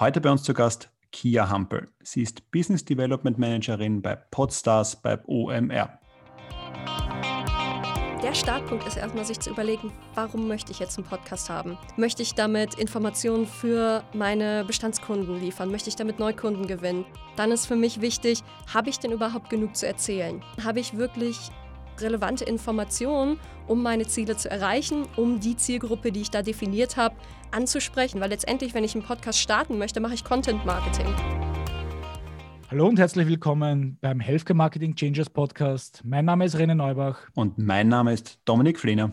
Heute bei uns zu Gast Kia Hampel. Sie ist Business Development Managerin bei Podstars bei OMR. Der Startpunkt ist erstmal sich zu überlegen, warum möchte ich jetzt einen Podcast haben? Möchte ich damit Informationen für meine Bestandskunden liefern? Möchte ich damit Neukunden gewinnen? Dann ist für mich wichtig, habe ich denn überhaupt genug zu erzählen? Habe ich wirklich relevante Informationen, um meine Ziele zu erreichen, um die Zielgruppe, die ich da definiert habe, anzusprechen. Weil letztendlich, wenn ich einen Podcast starten möchte, mache ich Content Marketing. Hallo und herzlich willkommen beim Healthcare Marketing Changers Podcast. Mein Name ist René Neubach. Und mein Name ist Dominik Flehner.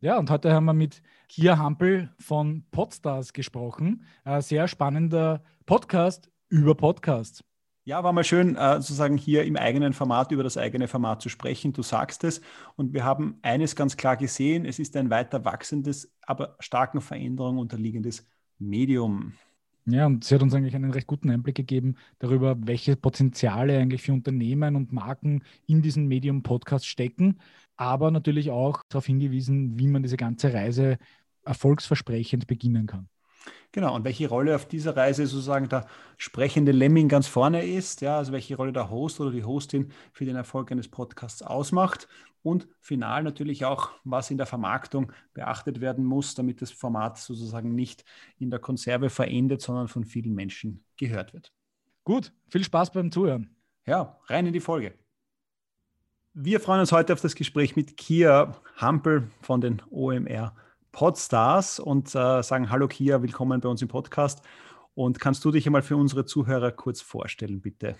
Ja, und heute haben wir mit Kia Hampel von Podstars gesprochen. Ein sehr spannender Podcast über Podcasts. Ja, war mal schön, äh, sozusagen hier im eigenen Format über das eigene Format zu sprechen. Du sagst es. Und wir haben eines ganz klar gesehen. Es ist ein weiter wachsendes, aber starken Veränderungen unterliegendes Medium. Ja, und sie hat uns eigentlich einen recht guten Einblick gegeben darüber, welche Potenziale eigentlich für Unternehmen und Marken in diesem Medium-Podcast stecken, aber natürlich auch darauf hingewiesen, wie man diese ganze Reise erfolgsversprechend beginnen kann. Genau, und welche Rolle auf dieser Reise sozusagen der sprechende Lemming ganz vorne ist, ja, also welche Rolle der Host oder die Hostin für den Erfolg eines Podcasts ausmacht und final natürlich auch, was in der Vermarktung beachtet werden muss, damit das Format sozusagen nicht in der Konserve verendet, sondern von vielen Menschen gehört wird. Gut, viel Spaß beim Zuhören. Ja, rein in die Folge. Wir freuen uns heute auf das Gespräch mit Kia Hampel von den OMR Podstars und äh, sagen Hallo Kia, willkommen bei uns im Podcast. Und kannst du dich einmal für unsere Zuhörer kurz vorstellen, bitte?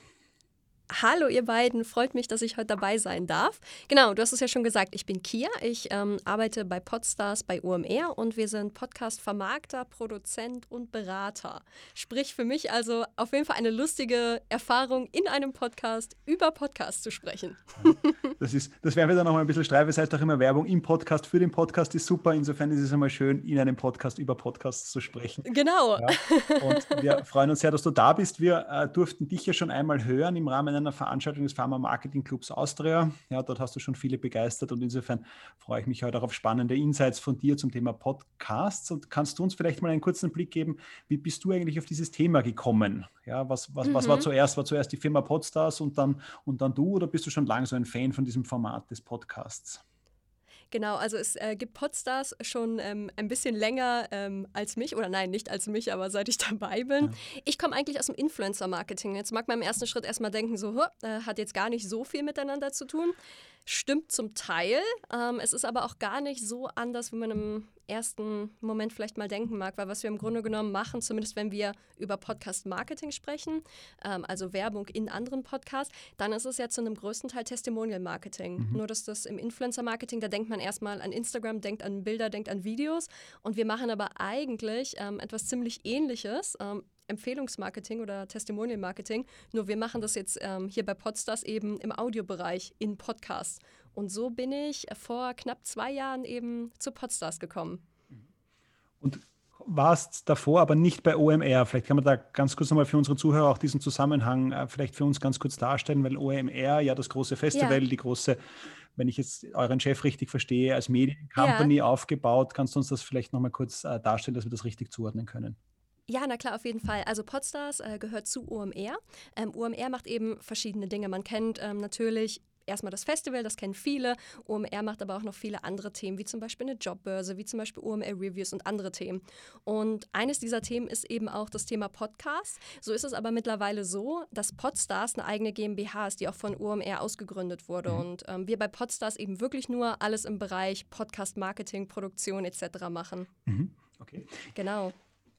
Hallo ihr beiden, freut mich, dass ich heute dabei sein darf. Genau, du hast es ja schon gesagt, ich bin Kia, ich ähm, arbeite bei Podstars bei UMR und wir sind Podcast-Vermarkter, Produzent und Berater. Sprich für mich also auf jeden Fall eine lustige Erfahrung, in einem Podcast über Podcasts zu sprechen. Das, ist, das werden wir dann noch mal ein bisschen streifen. Es heißt auch immer Werbung im Podcast für den Podcast ist super. Insofern ist es einmal schön, in einem Podcast über Podcasts zu sprechen. Genau. Ja, und wir freuen uns sehr, dass du da bist. Wir äh, durften dich ja schon einmal hören im Rahmen einer Veranstaltung des Pharma Marketing Clubs Austria. Ja, dort hast du schon viele begeistert und insofern freue ich mich heute auch auf spannende Insights von dir zum Thema Podcasts. Und kannst du uns vielleicht mal einen kurzen Blick geben, wie bist du eigentlich auf dieses Thema gekommen? Ja, was, was, mhm. was war mhm. zuerst? War zuerst die Firma Podstars und dann, und dann du oder bist du schon lange so ein Fan von diesem Format des Podcasts? Genau, also es äh, gibt Podstars schon ähm, ein bisschen länger ähm, als mich, oder nein, nicht als mich, aber seit ich dabei bin. Ja. Ich komme eigentlich aus dem Influencer-Marketing. Jetzt mag man im ersten Schritt erstmal denken, so, äh, hat jetzt gar nicht so viel miteinander zu tun. Stimmt zum Teil. Ähm, es ist aber auch gar nicht so anders, wie man im ersten Moment vielleicht mal denken mag, weil was wir im Grunde genommen machen, zumindest wenn wir über Podcast-Marketing sprechen, ähm, also Werbung in anderen Podcasts, dann ist es ja zu einem größten Teil Testimonial-Marketing. Mhm. Nur, dass das im Influencer-Marketing, da denkt man erstmal an Instagram, denkt an Bilder, denkt an Videos und wir machen aber eigentlich ähm, etwas ziemlich Ähnliches. Ähm, Empfehlungsmarketing oder Testimonial Marketing. Nur wir machen das jetzt ähm, hier bei Podstars eben im Audiobereich in Podcasts. Und so bin ich vor knapp zwei Jahren eben zu Podstars gekommen. Und warst davor aber nicht bei OMR. Vielleicht kann man da ganz kurz nochmal für unsere Zuhörer auch diesen Zusammenhang äh, vielleicht für uns ganz kurz darstellen, weil OMR ja das große Festival, ja. die große, wenn ich jetzt euren Chef richtig verstehe, als Mediencompany ja. aufgebaut. Kannst du uns das vielleicht nochmal kurz äh, darstellen, dass wir das richtig zuordnen können? Ja, na klar, auf jeden Fall. Also Podstars äh, gehört zu OMR. Ähm, OMR macht eben verschiedene Dinge. Man kennt ähm, natürlich erstmal das Festival, das kennen viele. OMR macht aber auch noch viele andere Themen, wie zum Beispiel eine Jobbörse, wie zum Beispiel OMR Reviews und andere Themen. Und eines dieser Themen ist eben auch das Thema Podcast. So ist es aber mittlerweile so, dass Podstars eine eigene GmbH ist, die auch von OMR ausgegründet wurde. Mhm. Und ähm, wir bei Podstars eben wirklich nur alles im Bereich Podcast, Marketing, Produktion etc. machen. Mhm. Okay. Genau.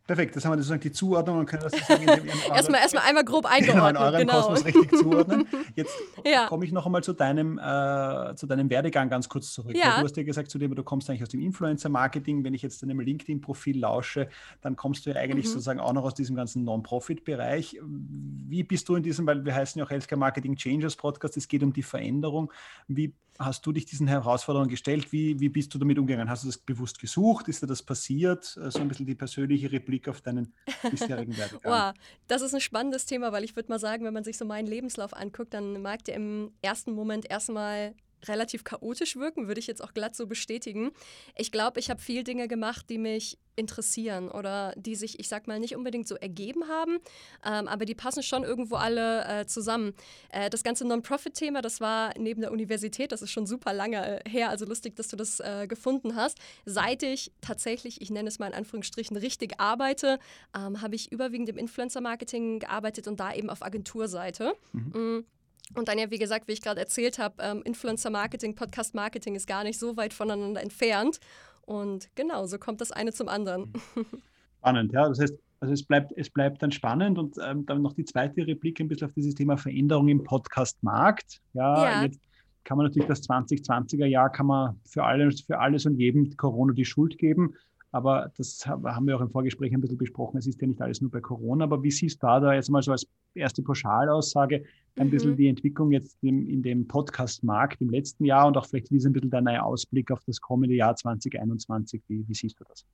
Perfekt, das haben wir sozusagen die Zuordnung und können das erstmal, erstmal einmal grob eingeordnet. Genau, in euren genau. Kosmos richtig zuordnen. Jetzt ja. komme ich noch einmal zu deinem, äh, zu deinem Werdegang ganz kurz zurück. Ja. Du hast ja gesagt zu dem, du kommst eigentlich aus dem Influencer-Marketing. Wenn ich jetzt deinem LinkedIn-Profil lausche, dann kommst du ja eigentlich mhm. sozusagen auch noch aus diesem ganzen Non-Profit-Bereich. Wie bist du in diesem, weil wir heißen ja auch Healthcare Marketing Changers Podcast, es geht um die Veränderung. Wie hast du dich diesen Herausforderungen gestellt? Wie, wie bist du damit umgegangen? Hast du das bewusst gesucht? Ist dir das passiert? Äh, so ein bisschen die persönliche Replik auf deinen bisherigen Werdegang. wow, das ist ein spannendes Thema, weil ich würde mal sagen, wenn man sich so meinen Lebenslauf anguckt, dann mag der im ersten Moment erstmal relativ chaotisch wirken, würde ich jetzt auch glatt so bestätigen. Ich glaube, ich habe viel Dinge gemacht, die mich interessieren oder die sich, ich sag mal, nicht unbedingt so ergeben haben, ähm, aber die passen schon irgendwo alle äh, zusammen. Äh, das ganze Non-Profit-Thema, das war neben der Universität, das ist schon super lange äh, her, also lustig, dass du das äh, gefunden hast. Seit ich tatsächlich, ich nenne es mal in Anführungsstrichen, richtig arbeite, ähm, habe ich überwiegend im Influencer-Marketing gearbeitet und da eben auf Agenturseite. Mhm. Und dann ja, wie gesagt, wie ich gerade erzählt habe, ähm, Influencer-Marketing, Podcast-Marketing ist gar nicht so weit voneinander entfernt. Und genau, so kommt das eine zum anderen. Spannend, ja. Das heißt, also es bleibt, es bleibt dann spannend und ähm, dann noch die zweite Replik ein bisschen auf dieses Thema Veränderung im Podcast-Markt. Ja, ja, jetzt kann man natürlich das 2020er Jahr kann man für alles, für alles und jedem Corona die Schuld geben. Aber das haben wir auch im Vorgespräch ein bisschen besprochen. Es ist ja nicht alles nur bei Corona. Aber wie siehst du da, da jetzt mal so als erste Pauschalaussage ein mhm. bisschen die Entwicklung jetzt in, in dem Podcast-Markt im letzten Jahr und auch vielleicht wie ein bisschen dein Ausblick auf das kommende Jahr 2021? Wie, wie siehst du das?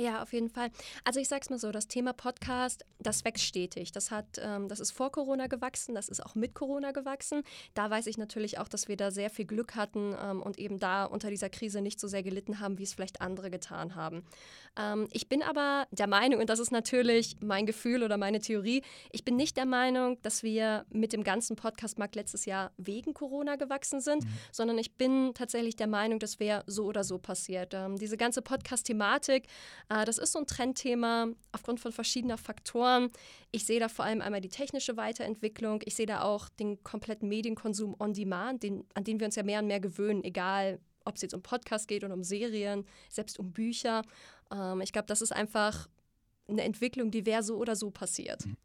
Ja, auf jeden Fall. Also ich sag's mal so, das Thema Podcast, das wächst stetig. Das hat, ähm, das ist vor Corona gewachsen, das ist auch mit Corona gewachsen. Da weiß ich natürlich auch, dass wir da sehr viel Glück hatten ähm, und eben da unter dieser Krise nicht so sehr gelitten haben, wie es vielleicht andere getan haben. Ähm, ich bin aber der Meinung, und das ist natürlich mein Gefühl oder meine Theorie, ich bin nicht der Meinung, dass wir mit dem ganzen Podcastmarkt letztes Jahr wegen Corona gewachsen sind, mhm. sondern ich bin tatsächlich der Meinung, das wäre so oder so passiert. Ähm, diese ganze Podcast-Thematik, das ist so ein Trendthema aufgrund von verschiedener Faktoren. Ich sehe da vor allem einmal die technische Weiterentwicklung. Ich sehe da auch den kompletten Medienkonsum on demand, den, an den wir uns ja mehr und mehr gewöhnen, egal ob es jetzt um Podcasts geht oder um Serien, selbst um Bücher. Ähm, ich glaube, das ist einfach eine Entwicklung, die wäre so oder so passiert. Mhm.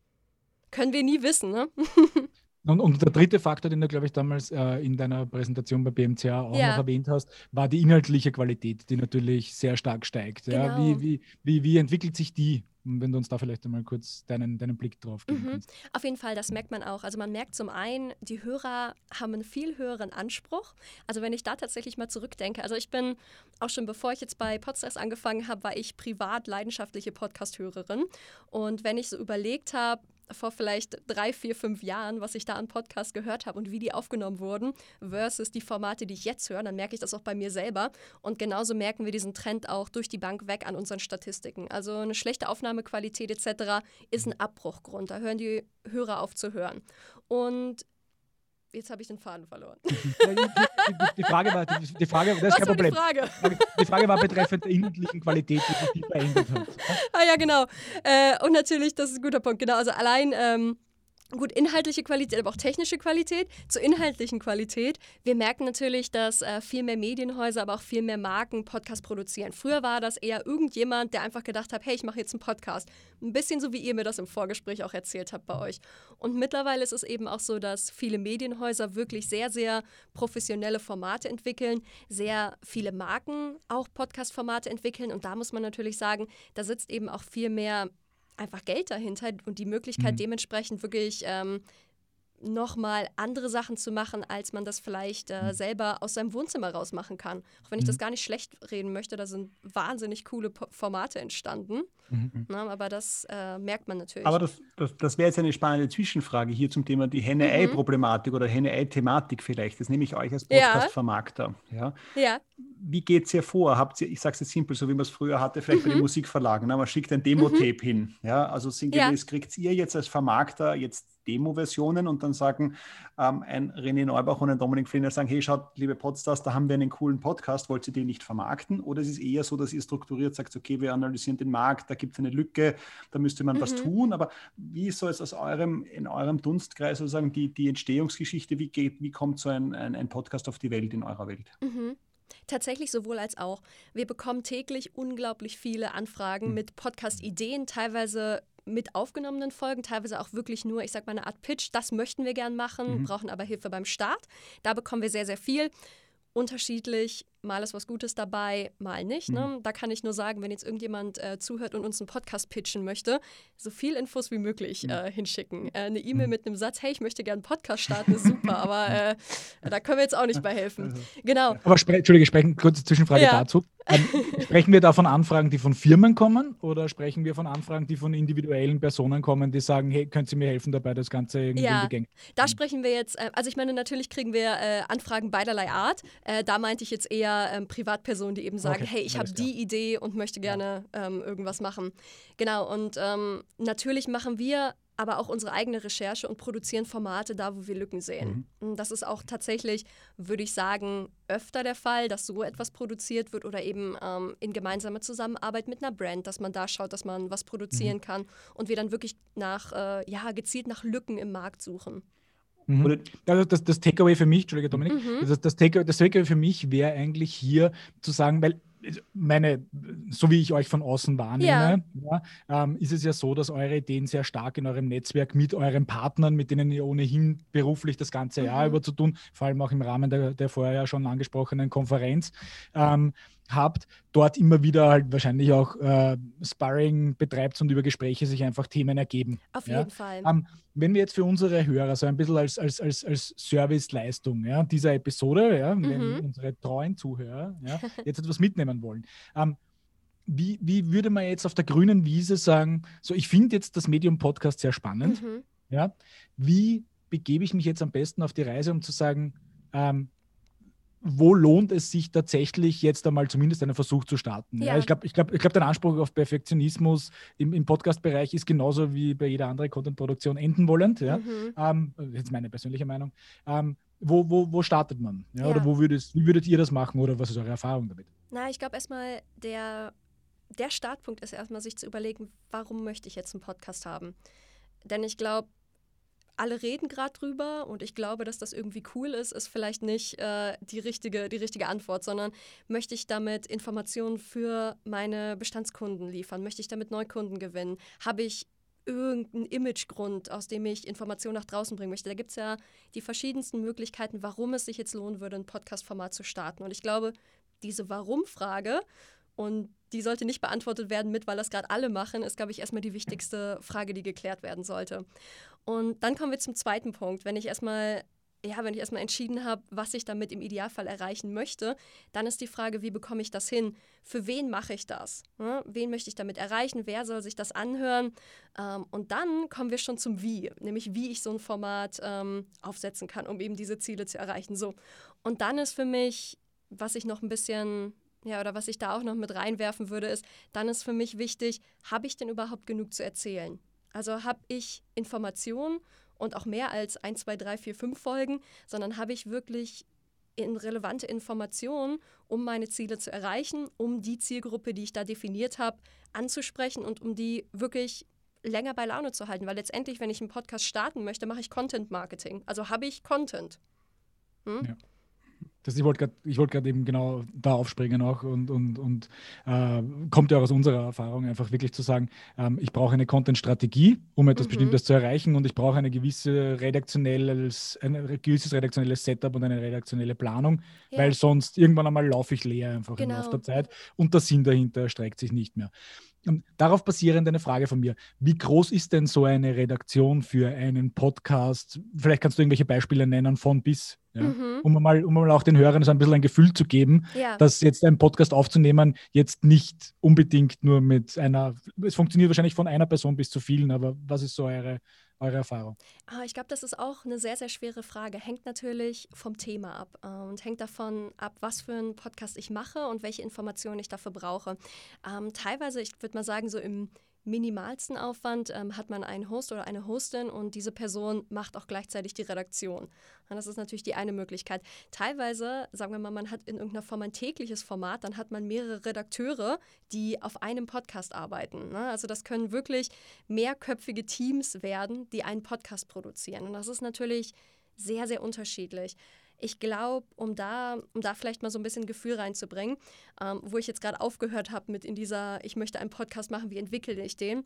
Können wir nie wissen, ne? Und, und, der dritte Faktor, den du, glaube ich, damals äh, in deiner Präsentation bei BMCA auch ja. noch erwähnt hast, war die inhaltliche Qualität, die natürlich sehr stark steigt. Genau. Ja, wie, wie, wie, wie entwickelt sich die wenn du uns da vielleicht einmal kurz deinen, deinen Blick drauf geben mhm. kannst. Auf jeden Fall, das merkt man auch. Also man merkt zum einen, die Hörer haben einen viel höheren Anspruch. Also wenn ich da tatsächlich mal zurückdenke, also ich bin auch schon bevor ich jetzt bei Podstars angefangen habe, war ich privat leidenschaftliche Podcast-Hörerin. Und wenn ich so überlegt habe, vor vielleicht drei, vier, fünf Jahren, was ich da an Podcasts gehört habe und wie die aufgenommen wurden, versus die Formate, die ich jetzt höre, dann merke ich das auch bei mir selber. Und genauso merken wir diesen Trend auch durch die Bank weg an unseren Statistiken. Also eine schlechte Aufnahmequalität etc. ist ein Abbruchgrund. Da hören die Hörer auf zu hören. Und Jetzt habe ich den Faden verloren. Die, Frage war, die, die Frage, das ist kein Problem. Die Frage? die Frage war betreffend der inhaltlichen Qualität, die sich verändert hat. Ah ja, genau. Äh, und natürlich, das ist ein guter Punkt, genau. Also allein ähm, gut, inhaltliche Qualität, aber auch technische Qualität. Zur inhaltlichen Qualität. Wir merken natürlich, dass äh, viel mehr Medienhäuser, aber auch viel mehr Marken Podcasts produzieren. Früher war das eher irgendjemand, der einfach gedacht hat, hey, ich mache jetzt einen Podcast. Ein bisschen so, wie ihr mir das im Vorgespräch auch erzählt habt bei euch. Und mittlerweile ist es eben auch so, dass viele Medienhäuser wirklich sehr, sehr professionelle Formate entwickeln, sehr viele Marken auch Podcast-Formate entwickeln. Und da muss man natürlich sagen, da sitzt eben auch viel mehr einfach Geld dahinter und die Möglichkeit mhm. dementsprechend wirklich ähm, nochmal andere Sachen zu machen, als man das vielleicht äh, mhm. selber aus seinem Wohnzimmer raus machen kann. Auch wenn ich das mhm. gar nicht schlecht reden möchte, da sind wahnsinnig coole po Formate entstanden. Mhm. Na, aber das äh, merkt man natürlich. Aber das, das, das wäre jetzt eine spannende Zwischenfrage hier zum Thema die Henne-Ei-Problematik mhm. oder Henne-Ei-Thematik vielleicht. Das nehme ich euch als Podcast-Vermarkter. Ja. ja. Wie geht es hier vor? Habt ihr, ich sage es jetzt simpel, so wie man es früher hatte, vielleicht bei den mhm. Musikverlagen. Na, man schickt ein Demo-Tape hin. Ja, also sinngemäß ja. kriegt ihr jetzt als Vermarkter jetzt Demo-Versionen und dann sagen ähm, ein René Neubach und ein Dominik Fliner sagen, hey, schaut, liebe Podstars, da haben wir einen coolen Podcast, wollt ihr den nicht vermarkten? Oder ist es eher so, dass ihr strukturiert sagt, okay, wir analysieren den Markt, da gibt es eine Lücke, da müsste man mhm. was tun, aber wie soll es aus eurem, in eurem Dunstkreis sozusagen die, die Entstehungsgeschichte, wie geht, wie kommt so ein, ein, ein Podcast auf die Welt in eurer Welt? Mhm. Tatsächlich sowohl als auch. Wir bekommen täglich unglaublich viele Anfragen mhm. mit Podcast-Ideen, teilweise mit aufgenommenen Folgen, teilweise auch wirklich nur, ich sag mal, eine Art Pitch. Das möchten wir gern machen, mhm. brauchen aber Hilfe beim Start. Da bekommen wir sehr, sehr viel unterschiedlich. Mal ist was Gutes dabei, mal nicht. Ne? Mhm. Da kann ich nur sagen, wenn jetzt irgendjemand äh, zuhört und uns einen Podcast pitchen möchte, so viel Infos wie möglich mhm. äh, hinschicken. Äh, eine E-Mail mhm. mit einem Satz, hey, ich möchte gerne einen Podcast starten, ist super, aber äh, da können wir jetzt auch nicht bei helfen. Genau. Aber spre Entschuldige, sprechen, kurze Zwischenfrage ja. dazu. Ähm, sprechen wir da von Anfragen, die von Firmen kommen oder sprechen wir von Anfragen, die von individuellen Personen kommen, die sagen, hey, könnt ihr mir helfen dabei, das Ganze irgendwie ja, in die Gänge? Da sprechen wir jetzt, äh, also ich meine, natürlich kriegen wir äh, Anfragen beiderlei Art. Äh, da meinte ich jetzt eher ähm, Privatpersonen, die eben sagen, okay, hey, ich habe die Idee und möchte gerne ähm, irgendwas machen. Genau, und ähm, natürlich machen wir aber auch unsere eigene Recherche und produzieren Formate da, wo wir Lücken sehen. Mhm. Das ist auch tatsächlich, würde ich sagen, öfter der Fall, dass so etwas produziert wird oder eben ähm, in gemeinsamer Zusammenarbeit mit einer Brand, dass man da schaut, dass man was produzieren mhm. kann und wir dann wirklich nach, äh, ja, gezielt nach Lücken im Markt suchen. Mhm. Also das, das Takeaway für mich, Entschuldige Dominik, mhm. das, das, Takeaway, das Takeaway für mich wäre eigentlich hier zu sagen, weil meine, so wie ich euch von außen wahrnehme, ja. Ja, ähm, ist es ja so, dass eure Ideen sehr stark in eurem Netzwerk mit euren Partnern, mit denen ihr ohnehin beruflich das ganze mhm. Jahr über zu tun, vor allem auch im Rahmen der, der vorher schon angesprochenen Konferenz, ähm, habt, dort immer wieder halt wahrscheinlich auch äh, Sparring betreibt und über Gespräche sich einfach Themen ergeben. Auf jeden Fall. Ähm, wenn wir jetzt für unsere Hörer so ein bisschen als, als, als, als Serviceleistung ja, dieser Episode, ja, mhm. wenn unsere treuen Zuhörer ja, jetzt etwas mitnehmen wollen, ähm, wie, wie würde man jetzt auf der grünen Wiese sagen, so ich finde jetzt das Medium-Podcast sehr spannend, mhm. ja, wie begebe ich mich jetzt am besten auf die Reise, um zu sagen, ähm, wo lohnt es sich tatsächlich jetzt einmal zumindest einen Versuch zu starten? Ja. ja ich glaube, ich glaub, ich glaub, dein Anspruch auf Perfektionismus im, im Podcast-Bereich ist genauso wie bei jeder anderen Content-Produktion enden wollend. Ja? Mhm. Ähm, jetzt meine persönliche Meinung. Ähm, wo, wo, wo startet man? Ja? Oder wo würdest, wie würdet ihr das machen oder was ist eure Erfahrung damit? Na, ich glaube erstmal, der, der Startpunkt ist erstmal sich zu überlegen, warum möchte ich jetzt einen Podcast haben? Denn ich glaube, alle reden gerade drüber und ich glaube, dass das irgendwie cool ist, ist vielleicht nicht äh, die, richtige, die richtige Antwort, sondern möchte ich damit Informationen für meine Bestandskunden liefern? Möchte ich damit Neukunden gewinnen? Habe ich irgendeinen Imagegrund, aus dem ich Informationen nach draußen bringen möchte? Da gibt es ja die verschiedensten Möglichkeiten, warum es sich jetzt lohnen würde, ein Podcast-Format zu starten. Und ich glaube, diese Warum-Frage und die sollte nicht beantwortet werden mit, weil das gerade alle machen, ist, glaube ich, erstmal die wichtigste Frage, die geklärt werden sollte. Und dann kommen wir zum zweiten Punkt. Wenn ich erstmal ja, wenn ich erstmal entschieden habe, was ich damit im Idealfall erreichen möchte, dann ist die Frage, wie bekomme ich das hin? Für wen mache ich das? Wen möchte ich damit erreichen? Wer soll sich das anhören? Ähm, und dann kommen wir schon zum Wie, nämlich wie ich so ein Format ähm, aufsetzen kann, um eben diese Ziele zu erreichen. So. Und dann ist für mich, was ich noch ein bisschen ja, oder was ich da auch noch mit reinwerfen würde, ist, dann ist für mich wichtig, habe ich denn überhaupt genug zu erzählen? Also habe ich Informationen und auch mehr als 1, 2, 3, 4, 5 Folgen, sondern habe ich wirklich in relevante Informationen, um meine Ziele zu erreichen, um die Zielgruppe, die ich da definiert habe, anzusprechen und um die wirklich länger bei Laune zu halten. Weil letztendlich, wenn ich einen Podcast starten möchte, mache ich Content Marketing. Also habe ich Content. Hm? Ja. Das, ich wollte gerade wollt eben genau da aufspringen auch und, und, und äh, kommt ja auch aus unserer Erfahrung, einfach wirklich zu sagen, ähm, ich brauche eine Content-Strategie, um etwas mhm. Bestimmtes zu erreichen und ich brauche eine gewisse redaktionelles, ein gewisses redaktionelles Setup und eine redaktionelle Planung, ja. weil sonst irgendwann einmal laufe ich leer einfach genau. im Laufe der Zeit und der Sinn dahinter erstreckt sich nicht mehr. Und darauf basierend eine Frage von mir. Wie groß ist denn so eine Redaktion für einen Podcast? Vielleicht kannst du irgendwelche Beispiele nennen von bis, ja? mhm. um, mal, um mal auch den Hörern so ein bisschen ein Gefühl zu geben, ja. dass jetzt ein Podcast aufzunehmen jetzt nicht unbedingt nur mit einer, es funktioniert wahrscheinlich von einer Person bis zu vielen, aber was ist so eure, eure Erfahrung? Ah, ich glaube, das ist auch eine sehr, sehr schwere Frage. Hängt natürlich vom Thema ab äh, und hängt davon ab, was für einen Podcast ich mache und welche Informationen ich dafür brauche. Ähm, teilweise, ich würde mal sagen, so im minimalsten Aufwand ähm, hat man einen Host oder eine Hostin und diese Person macht auch gleichzeitig die Redaktion. Und das ist natürlich die eine Möglichkeit. Teilweise, sagen wir mal, man hat in irgendeiner Form ein tägliches Format, dann hat man mehrere Redakteure, die auf einem Podcast arbeiten. Ne? Also das können wirklich mehrköpfige Teams werden, die einen Podcast produzieren. Und das ist natürlich sehr, sehr unterschiedlich ich glaube, um da, um da vielleicht mal so ein bisschen Gefühl reinzubringen, ähm, wo ich jetzt gerade aufgehört habe mit in dieser, ich möchte einen Podcast machen, wie entwickle ich den?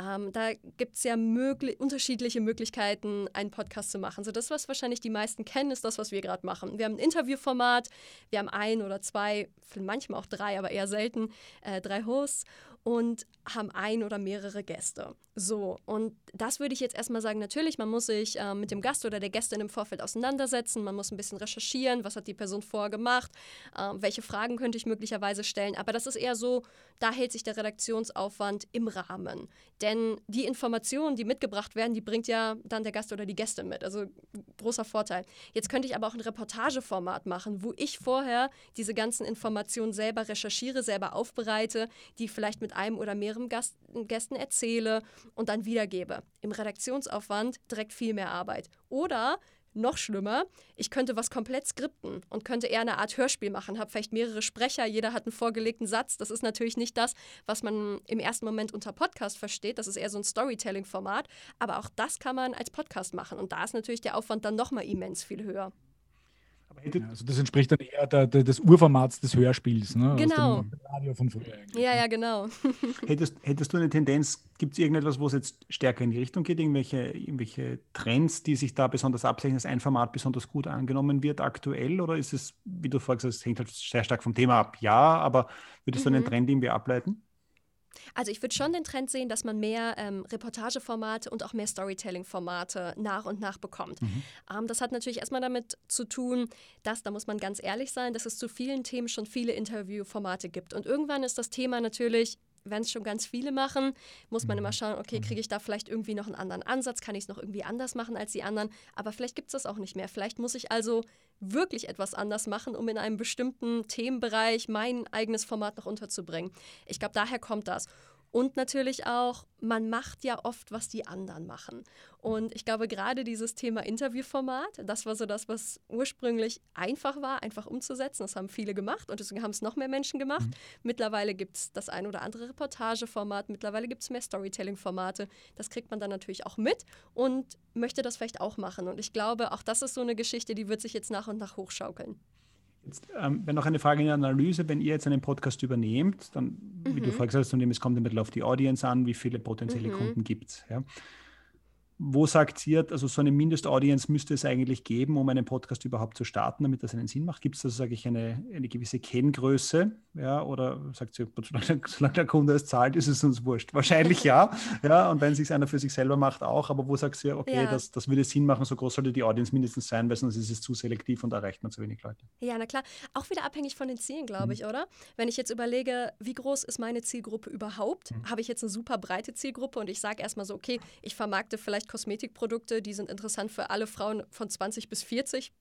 Ähm, da gibt es ja möglich unterschiedliche Möglichkeiten, einen Podcast zu machen. So das, was wahrscheinlich die meisten kennen, ist das, was wir gerade machen. Wir haben ein Interviewformat, wir haben ein oder zwei, manchmal auch drei, aber eher selten, äh, drei Hosts und haben ein oder mehrere Gäste. So, und das würde ich jetzt erstmal sagen, natürlich, man muss sich äh, mit dem Gast oder der Gästin im Vorfeld auseinandersetzen, man muss ein bisschen recherchieren, was hat die Person vorher gemacht, äh, welche Fragen könnte ich möglicherweise stellen, aber das ist eher so, da hält sich der Redaktionsaufwand im Rahmen. Denn die Informationen, die mitgebracht werden, die bringt ja dann der Gast oder die Gäste mit. Also großer Vorteil. Jetzt könnte ich aber auch ein Reportageformat machen, wo ich vorher diese ganzen Informationen selber recherchiere, selber aufbereite, die vielleicht mit einem oder mehreren Gästen erzähle und dann wiedergebe. Im Redaktionsaufwand direkt viel mehr Arbeit. Oder noch schlimmer, ich könnte was komplett skripten und könnte eher eine Art Hörspiel machen, habe vielleicht mehrere Sprecher, jeder hat einen vorgelegten Satz. Das ist natürlich nicht das, was man im ersten Moment unter Podcast versteht. Das ist eher so ein Storytelling-Format. Aber auch das kann man als Podcast machen. Und da ist natürlich der Aufwand dann nochmal immens viel höher. Ja, also das entspricht dann eher der, der, des Urformats des Hörspiels, ne? Genau. Radio von früher. Ja, ja, ne? genau. hättest, hättest du eine Tendenz, gibt es irgendetwas, wo es jetzt stärker in die Richtung geht, irgendwelche, irgendwelche Trends, die sich da besonders abzeichnen, dass ein Format besonders gut angenommen wird aktuell? Oder ist es, wie du vorhin gesagt hast, hängt halt sehr stark vom Thema ab? Ja, aber würdest mhm. du einen Trend irgendwie ableiten? Also ich würde schon den Trend sehen, dass man mehr ähm, Reportageformate und auch mehr Storytelling-Formate nach und nach bekommt. Mhm. Ähm, das hat natürlich erstmal damit zu tun, dass, da muss man ganz ehrlich sein, dass es zu vielen Themen schon viele Interviewformate gibt. Und irgendwann ist das Thema natürlich wenn es schon ganz viele machen, muss man immer mhm. schauen, okay, kriege ich da vielleicht irgendwie noch einen anderen Ansatz, kann ich es noch irgendwie anders machen als die anderen, aber vielleicht gibt es das auch nicht mehr. Vielleicht muss ich also wirklich etwas anders machen, um in einem bestimmten Themenbereich mein eigenes Format noch unterzubringen. Ich glaube, daher kommt das. Und natürlich auch, man macht ja oft, was die anderen machen. Und ich glaube, gerade dieses Thema Interviewformat, das war so das, was ursprünglich einfach war, einfach umzusetzen. Das haben viele gemacht und deswegen haben es noch mehr Menschen gemacht. Mhm. Mittlerweile gibt es das ein oder andere Reportageformat, mittlerweile gibt es mehr Storytelling-Formate. Das kriegt man dann natürlich auch mit und möchte das vielleicht auch machen. Und ich glaube, auch das ist so eine Geschichte, die wird sich jetzt nach und nach hochschaukeln. Jetzt ähm, wäre noch eine Frage in der Analyse, wenn ihr jetzt einen Podcast übernehmt, dann, mhm. wie du mhm. vorhin gesagt hast, es kommt ein bisschen auf die Audience an, wie viele potenzielle mhm. Kunden gibt es. Ja? Wo sagt ihr, also so eine Mindestaudience müsste es eigentlich geben, um einen Podcast überhaupt zu starten, damit das einen Sinn macht? Gibt es da, sage ich, eine, eine gewisse Kenngröße? Ja, oder sagt sie, solange, solange der Kunde es zahlt, ist es uns wurscht? Wahrscheinlich ja. ja, und wenn es sich einer für sich selber macht, auch. Aber wo sagt ihr, okay, ja. das, das würde Sinn machen, so groß sollte die Audience mindestens sein, weil sonst ist es zu selektiv und erreicht man zu wenig Leute. Ja, na klar. Auch wieder abhängig von den Zielen, glaube mhm. ich, oder? Wenn ich jetzt überlege, wie groß ist meine Zielgruppe überhaupt? Mhm. Habe ich jetzt eine super breite Zielgruppe und ich sage erstmal so, okay, ich vermarkte vielleicht Kosmetikprodukte, die sind interessant für alle Frauen von 20 bis 40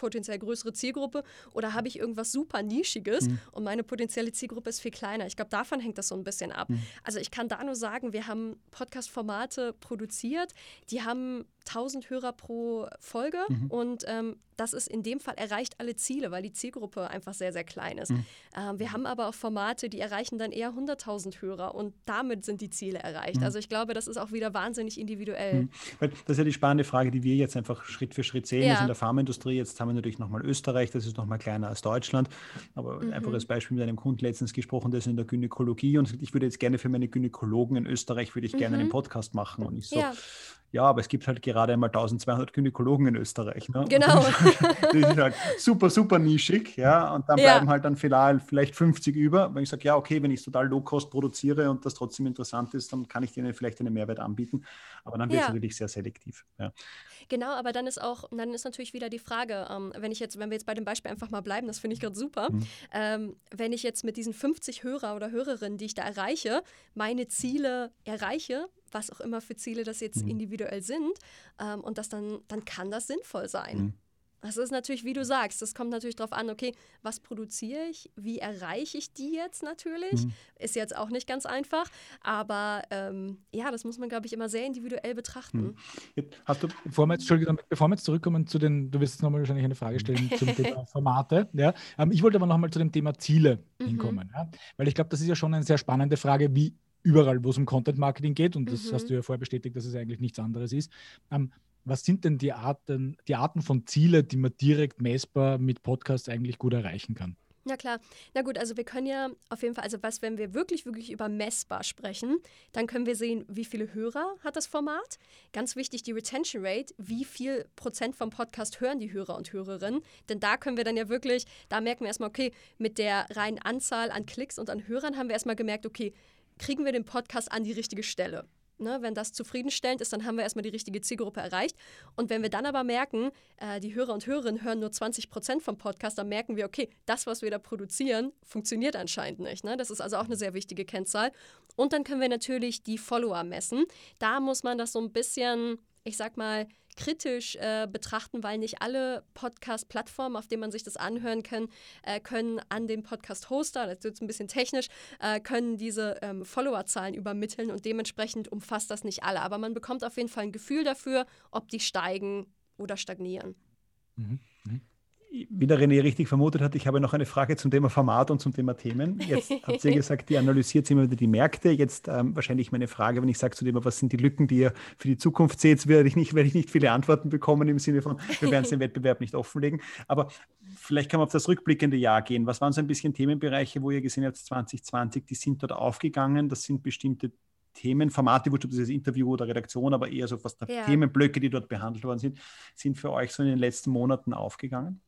potenziell größere Zielgruppe oder habe ich irgendwas super Nischiges mhm. und meine potenzielle Zielgruppe ist viel kleiner. Ich glaube, davon hängt das so ein bisschen ab. Mhm. Also ich kann da nur sagen, wir haben Podcast-Formate produziert, die haben 1000 Hörer pro Folge mhm. und ähm, das ist in dem Fall erreicht alle Ziele, weil die Zielgruppe einfach sehr, sehr klein ist. Mhm. Ähm, wir haben aber auch Formate, die erreichen dann eher 100.000 Hörer und damit sind die Ziele erreicht. Mhm. Also ich glaube, das ist auch wieder wahnsinnig individuell. Mhm. Das ist ja die spannende Frage, die wir jetzt einfach Schritt für Schritt sehen. Ja. Also in der Pharmaindustrie, jetzt haben wir natürlich nochmal Österreich, das ist nochmal kleiner als Deutschland, aber mhm. einfach als Beispiel mit einem Kunden letztens gesprochen, der ist in der Gynäkologie und sagt, ich würde jetzt gerne für meine Gynäkologen in Österreich, würde ich gerne einen mhm. Podcast machen und ich so, ja ja, aber es gibt halt gerade einmal 1200 Gynäkologen in Österreich. Ne? Genau. das ist halt super, super nischig, ja, und dann ja. bleiben halt dann vielleicht, vielleicht 50 über. Wenn ich sage, ja, okay, wenn ich total low-cost produziere und das trotzdem interessant ist, dann kann ich denen vielleicht einen Mehrwert anbieten, aber dann wird es ja. natürlich sehr selektiv. Ja. Genau, aber dann ist auch, dann ist natürlich wieder die Frage, ähm, wenn ich jetzt, wenn wir jetzt bei dem Beispiel einfach mal bleiben, das finde ich gerade super, mhm. ähm, wenn ich jetzt mit diesen 50 Hörer oder Hörerinnen, die ich da erreiche, meine Ziele erreiche, was auch immer für Ziele das jetzt mhm. individuell sind. Ähm, und das dann, dann kann das sinnvoll sein. Mhm. Das ist natürlich, wie du sagst, das kommt natürlich darauf an, okay, was produziere ich, wie erreiche ich die jetzt natürlich? Mhm. Ist jetzt auch nicht ganz einfach, aber ähm, ja, das muss man, glaube ich, immer sehr individuell betrachten. Mhm. Hast du, bevor wir, jetzt, Entschuldigung, bevor wir jetzt zurückkommen zu den, du wirst jetzt nochmal wahrscheinlich eine Frage stellen zum Thema Formate, ja, ähm, ich wollte aber nochmal zu dem Thema Ziele mhm. hinkommen, ja, weil ich glaube, das ist ja schon eine sehr spannende Frage, wie überall, wo es um Content Marketing geht, und das mhm. hast du ja vorher bestätigt, dass es eigentlich nichts anderes ist. Ähm, was sind denn die Arten, die Arten von Ziele, die man direkt messbar mit Podcasts eigentlich gut erreichen kann? Ja klar. Na gut, also wir können ja auf jeden Fall, also was, wenn wir wirklich, wirklich über messbar sprechen, dann können wir sehen, wie viele Hörer hat das Format. Ganz wichtig, die Retention Rate, wie viel Prozent vom Podcast hören die Hörer und Hörerinnen. Denn da können wir dann ja wirklich, da merken wir erstmal, okay, mit der reinen Anzahl an Klicks und an Hörern haben wir erstmal gemerkt, okay, kriegen wir den Podcast an die richtige Stelle. Ne, wenn das zufriedenstellend ist, dann haben wir erstmal die richtige Zielgruppe erreicht. Und wenn wir dann aber merken, äh, die Hörer und Hörerinnen hören nur 20 Prozent vom Podcast, dann merken wir, okay, das, was wir da produzieren, funktioniert anscheinend nicht. Ne? Das ist also auch eine sehr wichtige Kennzahl. Und dann können wir natürlich die Follower messen. Da muss man das so ein bisschen, ich sag mal, kritisch äh, betrachten, weil nicht alle Podcast-Plattformen, auf denen man sich das anhören kann, äh, können an den Podcast-Hoster, das ist jetzt ein bisschen technisch, äh, können diese ähm, Followerzahlen übermitteln und dementsprechend umfasst das nicht alle. Aber man bekommt auf jeden Fall ein Gefühl dafür, ob die steigen oder stagnieren. Mhm. Mhm wie der René richtig vermutet hat, ich habe noch eine Frage zum Thema Format und zum Thema Themen. Jetzt hat sie gesagt, die analysiert immer wieder die Märkte. Jetzt ähm, wahrscheinlich meine Frage, wenn ich sage zu dem, was sind die Lücken, die ihr für die Zukunft seht, werde ich nicht, werde ich nicht viele Antworten bekommen im Sinne von, wir werden es den Wettbewerb nicht offenlegen. Aber vielleicht kann man auf das rückblickende Jahr gehen. Was waren so ein bisschen Themenbereiche, wo ihr gesehen habt, 2020, die sind dort aufgegangen? Das sind bestimmte Themenformate, wurscht ob das Interview oder Redaktion, aber eher so fast ja. Themenblöcke, die dort behandelt worden sind, sind für euch so in den letzten Monaten aufgegangen?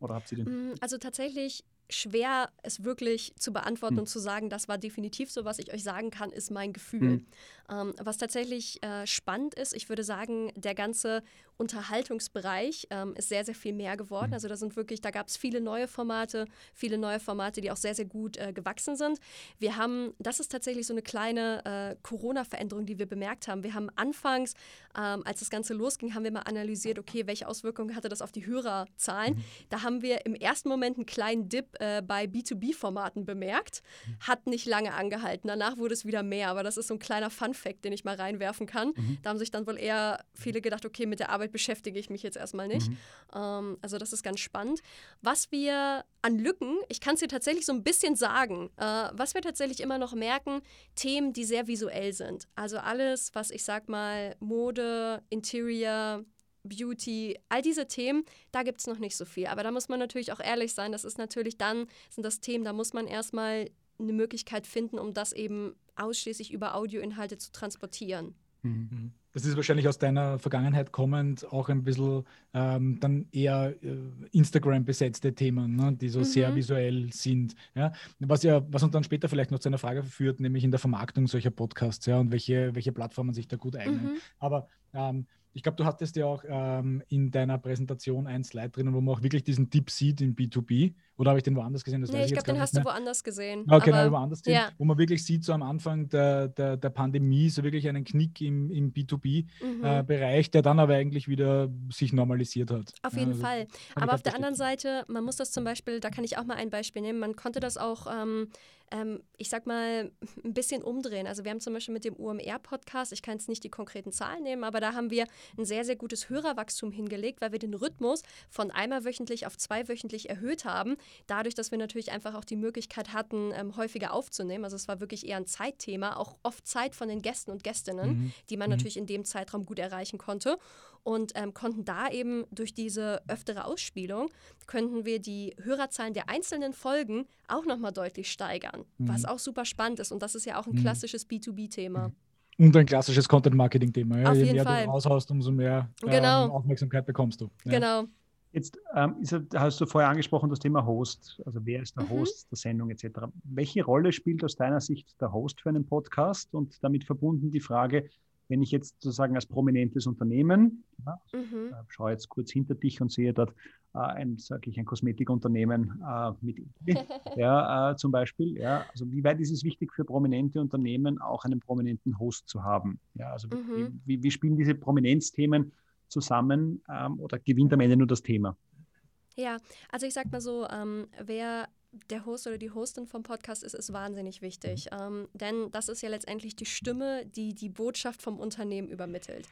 Oder habt ihr den? Mm, also tatsächlich schwer, es wirklich zu beantworten hm. und zu sagen, das war definitiv so. Was ich euch sagen kann, ist mein Gefühl. Hm. Ähm, was tatsächlich äh, spannend ist, ich würde sagen, der ganze Unterhaltungsbereich ähm, ist sehr, sehr viel mehr geworden. Mhm. Also da sind wirklich, da gab es viele neue Formate, viele neue Formate, die auch sehr, sehr gut äh, gewachsen sind. Wir haben, das ist tatsächlich so eine kleine äh, Corona-Veränderung, die wir bemerkt haben. Wir haben anfangs, ähm, als das Ganze losging, haben wir mal analysiert, okay, welche Auswirkungen hatte das auf die Hörerzahlen. Mhm. Da haben wir im ersten Moment einen kleinen Dip äh, bei B2B-Formaten bemerkt. Mhm. Hat nicht lange angehalten. Danach wurde es wieder mehr, aber das ist so ein kleiner Fun-Fact, den ich mal reinwerfen kann. Mhm. Da haben sich dann wohl eher viele gedacht, okay, mit der Arbeit beschäftige ich mich jetzt erstmal nicht. Mhm. Ähm, also das ist ganz spannend. Was wir an Lücken, ich kann es dir tatsächlich so ein bisschen sagen, äh, was wir tatsächlich immer noch merken, Themen, die sehr visuell sind. Also alles, was ich sag mal Mode, Interior, Beauty, all diese Themen, da gibt es noch nicht so viel. Aber da muss man natürlich auch ehrlich sein, das ist natürlich dann, sind das Themen, da muss man erstmal eine Möglichkeit finden, um das eben ausschließlich über Audioinhalte zu transportieren. Mhm. mhm das ist wahrscheinlich aus deiner Vergangenheit kommend auch ein bisschen ähm, dann eher äh, Instagram besetzte Themen, ne, die so mhm. sehr visuell sind. Ja? Was ja, was uns dann später vielleicht noch zu einer Frage führt, nämlich in der Vermarktung solcher Podcasts, ja, und welche, welche Plattformen sich da gut eignen. Mhm. Aber ähm, ich glaube, du hattest ja auch ähm, in deiner Präsentation ein Slide drinnen, wo man auch wirklich diesen Deep sieht in B2B. Oder habe ich den woanders gesehen? Das nee, ich, ich glaube, den hast mehr. du woanders gesehen. Okay, nein, woanders gesehen. Ja. Wo man wirklich sieht, so am Anfang der, der, der Pandemie, so wirklich einen Knick im, im B2B-Bereich, mhm. äh, der dann aber eigentlich wieder sich normalisiert hat. Auf jeden also, Fall. Aber auf der anderen Seite, man muss das zum Beispiel, da kann ich auch mal ein Beispiel nehmen, man konnte das auch ähm, ähm, ich sag mal, ein bisschen umdrehen. Also wir haben zum Beispiel mit dem UMR-Podcast, ich kann jetzt nicht die konkreten Zahlen nehmen, aber da haben wir ein sehr, sehr gutes Hörerwachstum hingelegt, weil wir den Rhythmus von einmal wöchentlich auf zweiwöchentlich erhöht haben. Dadurch, dass wir natürlich einfach auch die Möglichkeit hatten, ähm, häufiger aufzunehmen. Also es war wirklich eher ein Zeitthema, auch oft Zeit von den Gästen und Gästinnen, mhm. die man mhm. natürlich in dem Zeitraum gut erreichen konnte und ähm, konnten da eben durch diese öftere Ausspielung, könnten wir die Hörerzahlen der einzelnen Folgen auch nochmal deutlich steigern, mhm. was auch super spannend ist und das ist ja auch ein mhm. klassisches B2B-Thema. Mhm. Und ein klassisches Content-Marketing-Thema. Ja? Auf Je jeden mehr Fall. du raushaust, umso mehr ähm, genau. Aufmerksamkeit bekommst du. Ja. Genau. Jetzt ähm, ist, hast du vorher angesprochen das Thema Host, also wer ist der mhm. Host der Sendung etc. Welche Rolle spielt aus deiner Sicht der Host für einen Podcast und damit verbunden die Frage, wenn ich jetzt sozusagen als prominentes Unternehmen, ja, mhm. äh, schaue jetzt kurz hinter dich und sehe dort äh, ein, sage ich, ein Kosmetikunternehmen äh, mit ja, äh, zum Beispiel, ja, also wie weit ist es wichtig für prominente Unternehmen auch einen prominenten Host zu haben? Ja, also mhm. wie, wie, spielen diese Prominenzthemen zusammen ähm, oder gewinnt am Ende nur das Thema? Ja, also ich sag mal so, ähm, wer der Host oder die Hostin vom Podcast ist, ist wahnsinnig wichtig. Mhm. Ähm, denn das ist ja letztendlich die Stimme, die die Botschaft vom Unternehmen übermittelt.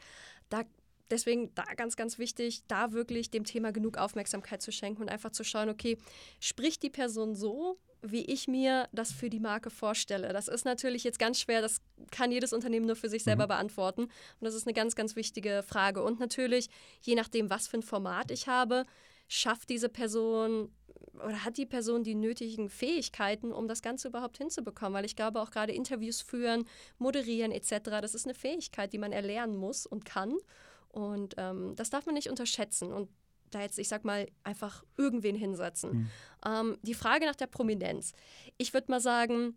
Da, deswegen da ganz, ganz wichtig, da wirklich dem Thema genug Aufmerksamkeit zu schenken und einfach zu schauen, okay, spricht die Person so, wie ich mir das für die Marke vorstelle. Das ist natürlich jetzt ganz schwer, das kann jedes Unternehmen nur für sich selber mhm. beantworten. Und das ist eine ganz, ganz wichtige Frage. Und natürlich, je nachdem, was für ein Format ich habe, schafft diese Person oder hat die Person die nötigen Fähigkeiten, um das Ganze überhaupt hinzubekommen? Weil ich glaube, auch gerade Interviews führen, moderieren etc., das ist eine Fähigkeit, die man erlernen muss und kann. Und ähm, das darf man nicht unterschätzen. Und da jetzt, ich sag mal, einfach irgendwen hinsetzen. Mhm. Ähm, die Frage nach der Prominenz. Ich würde mal sagen,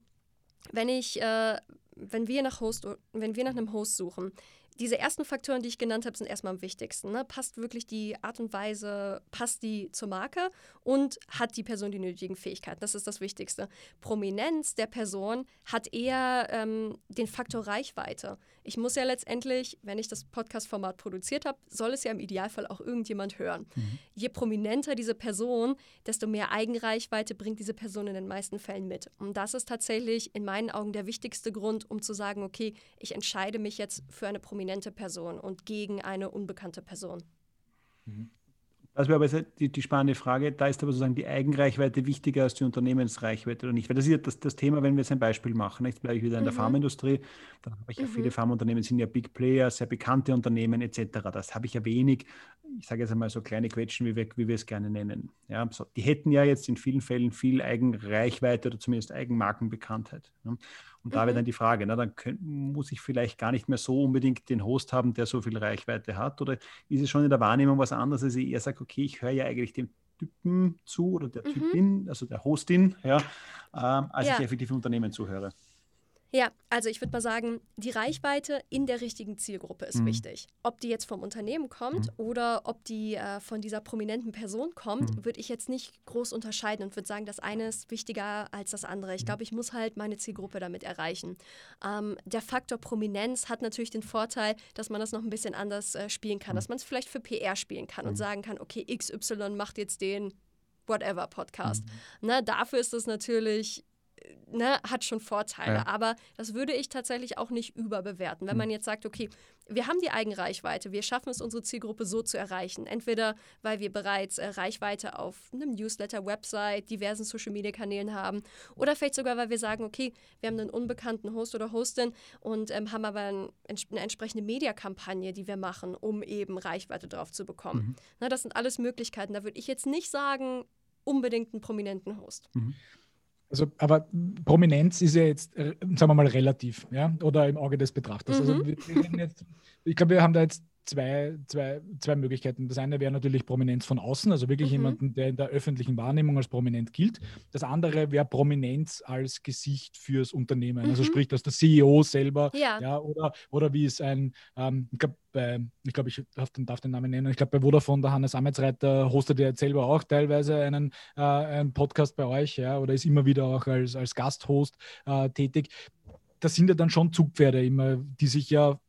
wenn ich, äh, wenn wir nach Host, wenn wir nach einem Host suchen, diese ersten Faktoren, die ich genannt habe, sind erstmal am wichtigsten. Ne? Passt wirklich die Art und Weise, passt die zur Marke und hat die Person die nötigen Fähigkeiten? Das ist das Wichtigste. Prominenz der Person hat eher ähm, den Faktor Reichweite. Ich muss ja letztendlich, wenn ich das Podcast-Format produziert habe, soll es ja im Idealfall auch irgendjemand hören. Mhm. Je prominenter diese Person, desto mehr Eigenreichweite bringt diese Person in den meisten Fällen mit. Und das ist tatsächlich in meinen Augen der wichtigste Grund, um zu sagen, okay, ich entscheide mich jetzt für eine prominente prominente Person und gegen eine unbekannte Person. Mhm. Das wäre aber die, die, spannende Frage. Da ist aber sozusagen die Eigenreichweite wichtiger als die Unternehmensreichweite oder nicht? Weil das ist ja das, das Thema, wenn wir jetzt ein Beispiel machen. Jetzt bleibe ich wieder in der mhm. Pharmaindustrie. Dann habe ich ja mhm. viele Pharmaunternehmen, sind ja Big Player, sehr bekannte Unternehmen etc. Das habe ich ja wenig, ich sage jetzt einmal so kleine Quetschen, wie wir, wie wir es gerne nennen. Ja, so, die hätten ja jetzt in vielen Fällen viel Eigenreichweite oder zumindest Eigenmarkenbekanntheit. Ja. Und da mhm. wäre dann die Frage, na, dann könnt, muss ich vielleicht gar nicht mehr so unbedingt den Host haben, der so viel Reichweite hat? Oder ist es schon in der Wahrnehmung was anderes, als ich eher sage, okay, ich höre ja eigentlich dem Typen zu oder der mhm. Typin, also der Hostin, ja, ähm, als ja. ich effektiv im Unternehmen zuhöre? Ja, also ich würde mal sagen, die Reichweite in der richtigen Zielgruppe ist mhm. wichtig. Ob die jetzt vom Unternehmen kommt mhm. oder ob die äh, von dieser prominenten Person kommt, mhm. würde ich jetzt nicht groß unterscheiden und würde sagen, das eine ist wichtiger als das andere. Ich mhm. glaube, ich muss halt meine Zielgruppe damit erreichen. Ähm, der Faktor Prominenz hat natürlich den Vorteil, dass man das noch ein bisschen anders äh, spielen kann, mhm. dass man es vielleicht für PR spielen kann und mhm. sagen kann, okay, XY macht jetzt den whatever Podcast. Na, dafür ist das natürlich ne, hat schon Vorteile. Ja. Aber das würde ich tatsächlich auch nicht überbewerten. Wenn hm. man jetzt sagt, okay, wir haben die Eigenreichweite, wir schaffen es, unsere Zielgruppe so zu erreichen. Entweder, weil wir bereits äh, Reichweite auf einem Newsletter, Website, diversen Social-Media-Kanälen haben oder vielleicht sogar, weil wir sagen, okay, wir haben einen unbekannten Host oder Hostin und ähm, haben aber ein, eine entsprechende Mediakampagne, die wir machen, um eben Reichweite drauf zu bekommen. Mhm. Na, das sind alles Möglichkeiten. Da würde ich jetzt nicht sagen, unbedingt einen prominenten Host. Mhm. Also, aber Prominenz ist ja jetzt, äh, sagen wir mal, relativ, ja, oder im Auge des Betrachters. Also, mhm. Also, wir, jetzt, ich glaube, wir haben da jetzt zwei, zwei, zwei Möglichkeiten. Das eine wäre natürlich Prominenz von außen, also wirklich mhm. jemanden, der in der öffentlichen Wahrnehmung als prominent gilt. Das andere wäre Prominenz als Gesicht fürs Unternehmen, also mhm. also sprich, dass der CEO selber, ja, ja oder, oder wie es ein, ähm, ich glaube, ich glaube, ich darf den, darf den, Namen nennen. Ich glaube, bei Vodafone, der Hannes Ametsreiter hostet ja selber auch teilweise einen, äh, einen Podcast bei euch, ja, oder ist immer wieder auch als, als Gasthost äh, tätig. Das sind ja dann schon Zugpferde immer, die sich ja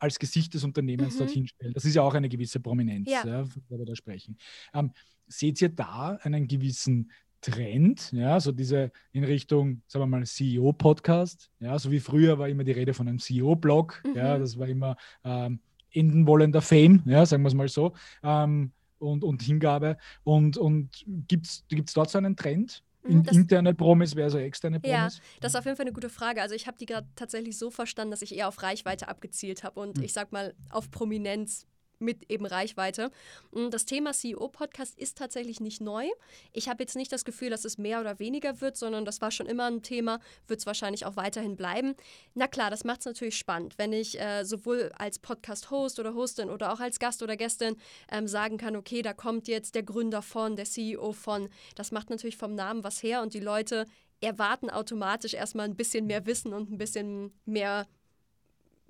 als Gesicht des Unternehmens mhm. dorthin stellen. Das ist ja auch eine gewisse Prominenz, ja. Ja, von der wir da sprechen. Ähm, seht ihr da einen gewissen Trend, ja, so diese in Richtung, sagen wir mal, CEO-Podcast, ja, so wie früher war immer die Rede von einem CEO-Blog, mhm. ja, das war immer ähm, enden wollender Fame, ja, sagen wir es mal so, ähm, und, und Hingabe. Und, und gibt es dort so einen Trend? In, das, interne Promis versus externe Promis? Ja, das ist auf jeden Fall eine gute Frage. Also ich habe die gerade tatsächlich so verstanden, dass ich eher auf Reichweite abgezielt habe und mhm. ich sag mal auf Prominenz mit eben Reichweite. Mm, das Thema CEO-Podcast ist tatsächlich nicht neu. Ich habe jetzt nicht das Gefühl, dass es mehr oder weniger wird, sondern das war schon immer ein Thema, wird es wahrscheinlich auch weiterhin bleiben. Na klar, das macht es natürlich spannend, wenn ich äh, sowohl als Podcast-Host oder Hostin oder auch als Gast oder Gästin ähm, sagen kann, okay, da kommt jetzt der Gründer von, der CEO von. Das macht natürlich vom Namen was her und die Leute erwarten automatisch erstmal ein bisschen mehr Wissen und ein bisschen mehr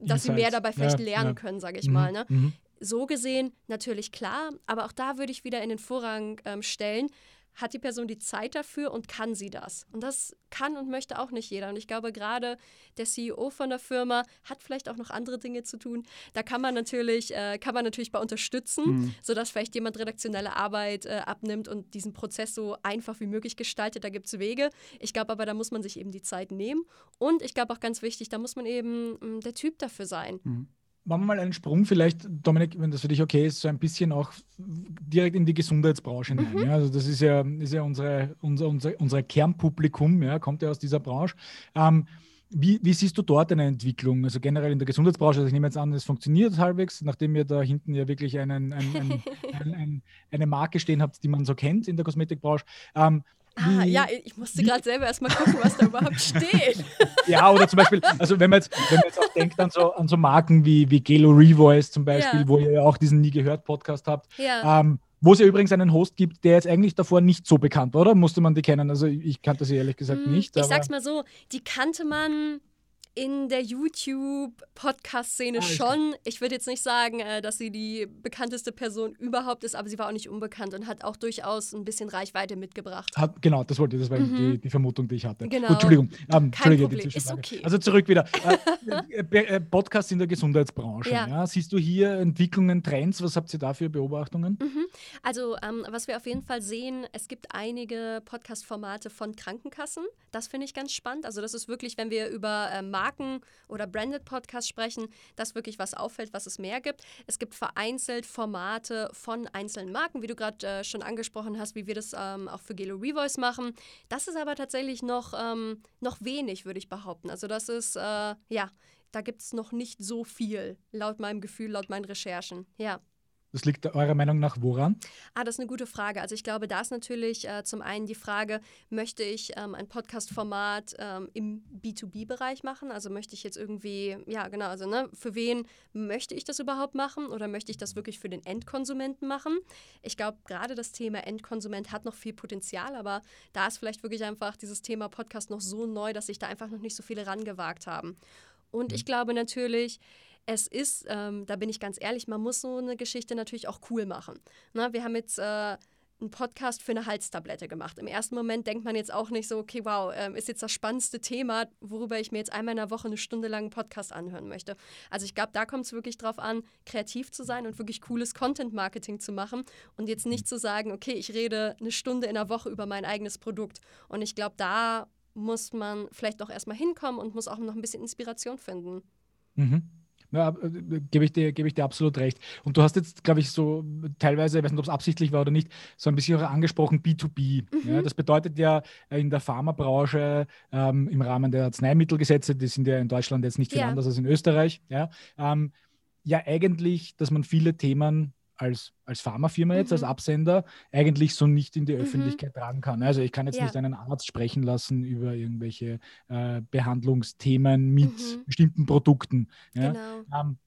dass Insights. sie mehr dabei vielleicht ja, lernen ja. können, sage ich mhm. mal. Ne? Mhm so gesehen natürlich klar, aber auch da würde ich wieder in den Vorrang ähm, stellen, hat die Person die Zeit dafür und kann sie das? Und das kann und möchte auch nicht jeder. Und ich glaube, gerade der CEO von der Firma hat vielleicht auch noch andere Dinge zu tun. Da kann man natürlich, äh, kann man natürlich bei unterstützen, mhm. sodass vielleicht jemand redaktionelle Arbeit äh, abnimmt und diesen Prozess so einfach wie möglich gestaltet. Da gibt es Wege. Ich glaube aber, da muss man sich eben die Zeit nehmen. Und ich glaube auch ganz wichtig, da muss man eben mh, mm, der Typ dafür sein. Mhm machen wir mal einen Sprung vielleicht, Dominik, wenn das für dich okay ist, so ein bisschen auch direkt in die Gesundheitsbranche hinein. Mhm. Ja, also das ist ja, ist ja unsere, unser, unser, unser Kernpublikum, ja, kommt ja aus dieser Branche. Ähm, wie, wie, siehst du dort eine Entwicklung? Also generell in der Gesundheitsbranche, also ich nehme jetzt an, es funktioniert halbwegs, nachdem ihr da hinten ja wirklich einen, ein, ein, eine Marke stehen habt, die man so kennt in der Kosmetikbranche. Ähm, Ah, ja, ich musste gerade selber erstmal gucken, was da überhaupt steht. ja, oder zum Beispiel, also wenn man jetzt, wenn man jetzt auch denkt an so, an so Marken wie, wie Gelo Revoice zum Beispiel, ja. wo ihr ja auch diesen Nie gehört Podcast habt. Ja. Ähm, wo es ja übrigens einen Host gibt, der jetzt eigentlich davor nicht so bekannt war, oder? Musste man die kennen? Also ich kannte sie ehrlich gesagt hm, nicht. Ich sag's mal so, die kannte man in der YouTube-Podcast-Szene ah, schon. Ich würde jetzt nicht sagen, äh, dass sie die bekannteste Person überhaupt ist, aber sie war auch nicht unbekannt und hat auch durchaus ein bisschen Reichweite mitgebracht. Hat, genau, das wollte, das war mhm. die, die, Vermutung, die ich hatte. Genau. Gut, Entschuldigung. Ähm, Problem, ist okay. Also zurück wieder. Äh, äh, äh, Podcast in der Gesundheitsbranche. Ja. Ja. Siehst du hier Entwicklungen, Trends? Was habt ihr da für Beobachtungen? Mhm. Also ähm, was wir auf jeden Fall sehen, es gibt einige Podcast-Formate von Krankenkassen. Das finde ich ganz spannend. Also das ist wirklich, wenn wir über äh, Marken- oder Branded-Podcasts sprechen, dass wirklich was auffällt, was es mehr gibt. Es gibt vereinzelt Formate von einzelnen Marken, wie du gerade äh, schon angesprochen hast, wie wir das ähm, auch für Gelo Revoice machen. Das ist aber tatsächlich noch, ähm, noch wenig, würde ich behaupten. Also das ist, äh, ja, da gibt es noch nicht so viel, laut meinem Gefühl, laut meinen Recherchen. Ja. Das liegt eurer Meinung nach woran? Ah, das ist eine gute Frage. Also ich glaube, da ist natürlich äh, zum einen die Frage, möchte ich ähm, ein Podcast-Format ähm, im B2B-Bereich machen? Also möchte ich jetzt irgendwie, ja genau, also ne, für wen möchte ich das überhaupt machen oder möchte ich das wirklich für den Endkonsumenten machen? Ich glaube, gerade das Thema Endkonsument hat noch viel Potenzial, aber da ist vielleicht wirklich einfach dieses Thema Podcast noch so neu, dass sich da einfach noch nicht so viele rangewagt haben. Und ich mhm. glaube natürlich, es ist, ähm, da bin ich ganz ehrlich, man muss so eine Geschichte natürlich auch cool machen. Na, wir haben jetzt äh, einen Podcast für eine Halstablette gemacht. Im ersten Moment denkt man jetzt auch nicht so, okay, wow, ähm, ist jetzt das spannendste Thema, worüber ich mir jetzt einmal in der Woche eine Stunde lang einen Podcast anhören möchte. Also ich glaube, da kommt es wirklich drauf an, kreativ zu sein und wirklich cooles Content-Marketing zu machen und jetzt nicht zu sagen, okay, ich rede eine Stunde in der Woche über mein eigenes Produkt. Und ich glaube, da muss man vielleicht auch erstmal hinkommen und muss auch noch ein bisschen Inspiration finden. Mhm. Ja, äh, gebe ich, dir, ich dir absolut recht. Und du hast jetzt, glaube ich, so teilweise, ich weiß nicht, ob es absichtlich war oder nicht, so ein bisschen auch angesprochen B2B. Mhm. Ja, das bedeutet ja in der Pharmabranche ähm, im Rahmen der Arzneimittelgesetze, die sind ja in Deutschland jetzt nicht viel ja. anders als in Österreich, ja, ähm, ja eigentlich, dass man viele Themen als, als Pharmafirma jetzt, mhm. als Absender, eigentlich so nicht in die mhm. Öffentlichkeit mhm. tragen kann. Also ich kann jetzt ja. nicht einen Arzt sprechen lassen über irgendwelche äh, Behandlungsthemen mit mhm. bestimmten Produkten. Ja? Genau. Ähm,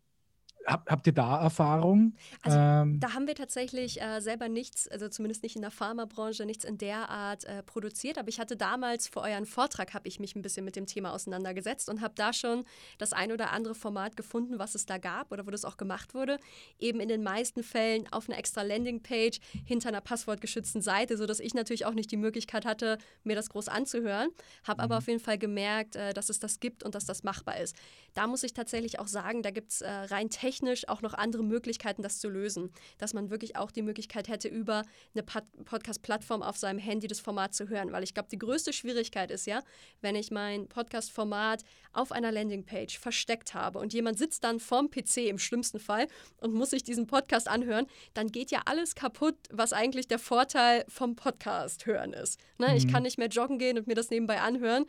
hab, habt ihr da Erfahrung? Also, ähm, da haben wir tatsächlich äh, selber nichts, also zumindest nicht in der Pharmabranche, nichts in der Art äh, produziert. Aber ich hatte damals für euren Vortrag, habe ich mich ein bisschen mit dem Thema auseinandergesetzt und habe da schon das ein oder andere Format gefunden, was es da gab oder wo das auch gemacht wurde. Eben in den meisten Fällen auf einer extra Landingpage hinter einer passwortgeschützten Seite, sodass ich natürlich auch nicht die Möglichkeit hatte, mir das groß anzuhören. Habe mhm. aber auf jeden Fall gemerkt, äh, dass es das gibt und dass das machbar ist. Da muss ich tatsächlich auch sagen, da gibt es äh, rein technisch technisch auch noch andere Möglichkeiten, das zu lösen. Dass man wirklich auch die Möglichkeit hätte, über eine Podcast-Plattform auf seinem Handy das Format zu hören. Weil ich glaube, die größte Schwierigkeit ist ja, wenn ich mein Podcast-Format auf einer Landingpage versteckt habe und jemand sitzt dann vorm PC im schlimmsten Fall und muss sich diesen Podcast anhören, dann geht ja alles kaputt, was eigentlich der Vorteil vom Podcast hören ist. Ne? Mhm. Ich kann nicht mehr joggen gehen und mir das nebenbei anhören,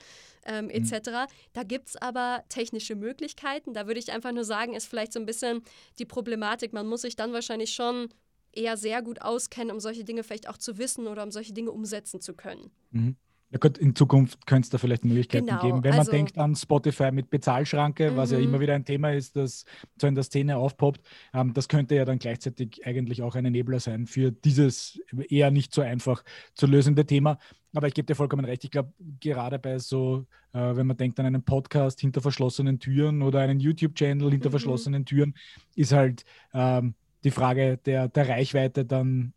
ähm, etc. Mhm. Da gibt es aber technische Möglichkeiten. Da würde ich einfach nur sagen, ist vielleicht so ein bisschen die Problematik. Man muss sich dann wahrscheinlich schon eher sehr gut auskennen, um solche Dinge vielleicht auch zu wissen oder um solche Dinge umsetzen zu können. Mhm. Ja gut, in Zukunft könnte es da vielleicht Möglichkeiten genau, geben. Wenn also, man denkt an Spotify mit Bezahlschranke, -hmm. was ja mhm. immer wieder ein Thema ist, das so in der Szene aufpoppt, ähm, das könnte ja dann gleichzeitig eigentlich auch ein Enabler sein für dieses eher nicht so einfach zu lösende Thema. Aber ich gebe dir vollkommen recht. Ich glaube, gerade bei so, äh, wenn man denkt an einen Podcast hinter verschlossenen Türen oder einen YouTube-Channel hinter mhm. verschlossenen Türen, ist halt ähm, die Frage der, der Reichweite dann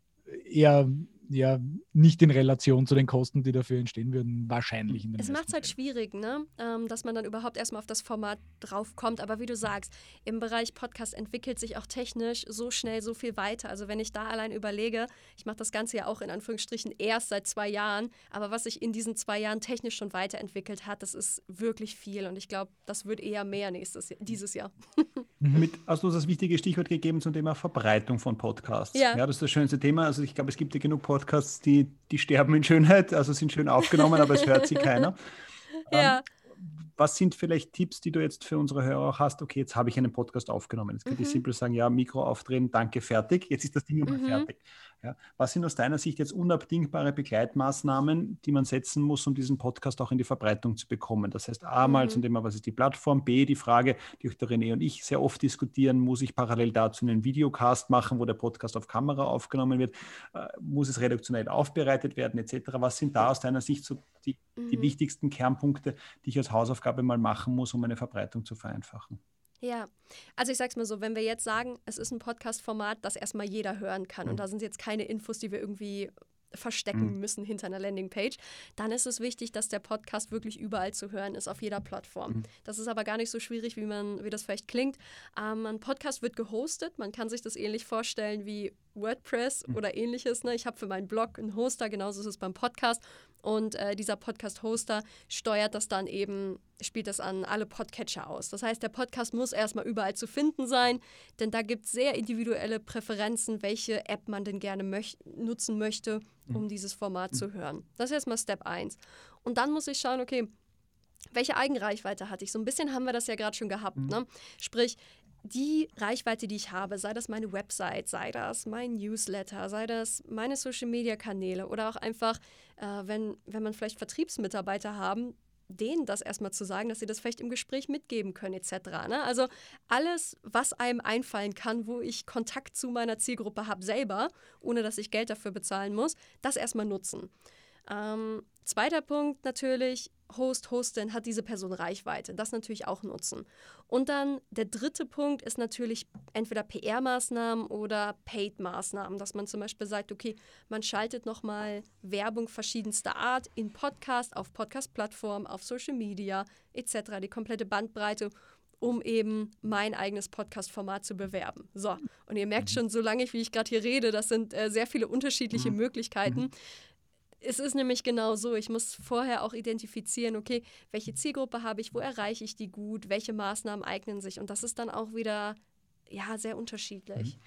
eher ja nicht in Relation zu den Kosten, die dafür entstehen würden, wahrscheinlich. In es macht es halt schwierig, ne? Ähm, dass man dann überhaupt erstmal auf das Format draufkommt. Aber wie du sagst, im Bereich Podcast entwickelt sich auch technisch so schnell so viel weiter. Also wenn ich da allein überlege, ich mache das Ganze ja auch in Anführungsstrichen erst seit zwei Jahren, aber was sich in diesen zwei Jahren technisch schon weiterentwickelt hat, das ist wirklich viel. Und ich glaube, das wird eher mehr nächstes dieses Jahr. Mit, hast du das wichtige Stichwort gegeben zum Thema Verbreitung von Podcasts? Ja. ja, das ist das schönste Thema. Also ich glaube, es gibt ja genug Podcasts Podcasts, die, die sterben in Schönheit, also sind schön aufgenommen, aber es hört sie keiner. Ja. Ähm, was sind vielleicht Tipps, die du jetzt für unsere Hörer auch hast? Okay, jetzt habe ich einen Podcast aufgenommen. Jetzt könnte mhm. ich simpel sagen, ja, Mikro aufdrehen, danke, fertig. Jetzt ist das Ding immer mhm. fertig. Ja. Was sind aus deiner Sicht jetzt unabdingbare Begleitmaßnahmen, die man setzen muss, um diesen Podcast auch in die Verbreitung zu bekommen? Das heißt, A, mal mhm. zum Thema, was ist die Plattform? B, die Frage, die auch der René und ich sehr oft diskutieren, muss ich parallel dazu einen Videocast machen, wo der Podcast auf Kamera aufgenommen wird? Äh, muss es reduktionell aufbereitet werden, etc.? Was sind da aus deiner Sicht so die, mhm. die wichtigsten Kernpunkte, die ich als Hausaufgabe mal machen muss, um eine Verbreitung zu vereinfachen? Ja, also ich sag's mal so, wenn wir jetzt sagen, es ist ein Podcast-Format, das erstmal jeder hören kann mhm. und da sind jetzt keine Infos, die wir irgendwie verstecken mhm. müssen hinter einer Landingpage, dann ist es wichtig, dass der Podcast wirklich überall zu hören ist, auf jeder Plattform. Mhm. Das ist aber gar nicht so schwierig, wie man, wie das vielleicht klingt. Ähm, ein Podcast wird gehostet, man kann sich das ähnlich vorstellen wie WordPress mhm. oder ähnliches. Ne? Ich habe für meinen Blog einen Hoster, genauso ist es beim Podcast. Und äh, dieser Podcast-Hoster steuert das dann eben, spielt das an alle Podcatcher aus. Das heißt, der Podcast muss erstmal überall zu finden sein, denn da gibt es sehr individuelle Präferenzen, welche App man denn gerne möch nutzen möchte, um mhm. dieses Format zu hören. Das ist erstmal Step 1. Und dann muss ich schauen, okay, welche Eigenreichweite hatte ich? So ein bisschen haben wir das ja gerade schon gehabt. Mhm. Ne? Sprich, die Reichweite, die ich habe, sei das meine Website, sei das mein Newsletter, sei das meine Social-Media-Kanäle oder auch einfach, äh, wenn, wenn man vielleicht Vertriebsmitarbeiter haben, denen das erstmal zu sagen, dass sie das vielleicht im Gespräch mitgeben können etc. Ne? Also alles, was einem einfallen kann, wo ich Kontakt zu meiner Zielgruppe habe selber, ohne dass ich Geld dafür bezahlen muss, das erstmal nutzen. Ähm, zweiter Punkt natürlich, Host, Hostin hat diese Person Reichweite. Das natürlich auch nutzen. Und dann der dritte Punkt ist natürlich entweder PR-Maßnahmen oder Paid-Maßnahmen, dass man zum Beispiel sagt, okay, man schaltet nochmal Werbung verschiedenster Art in Podcast, auf Podcast-Plattformen, auf Social Media etc., die komplette Bandbreite, um eben mein eigenes Podcast-Format zu bewerben. So, und ihr merkt mhm. schon, so lange wie ich gerade hier rede, das sind äh, sehr viele unterschiedliche mhm. Möglichkeiten. Mhm es ist nämlich genau so, ich muss vorher auch identifizieren, okay, welche Zielgruppe habe ich, wo erreiche ich die gut, welche Maßnahmen eignen sich. Und das ist dann auch wieder ja, sehr unterschiedlich.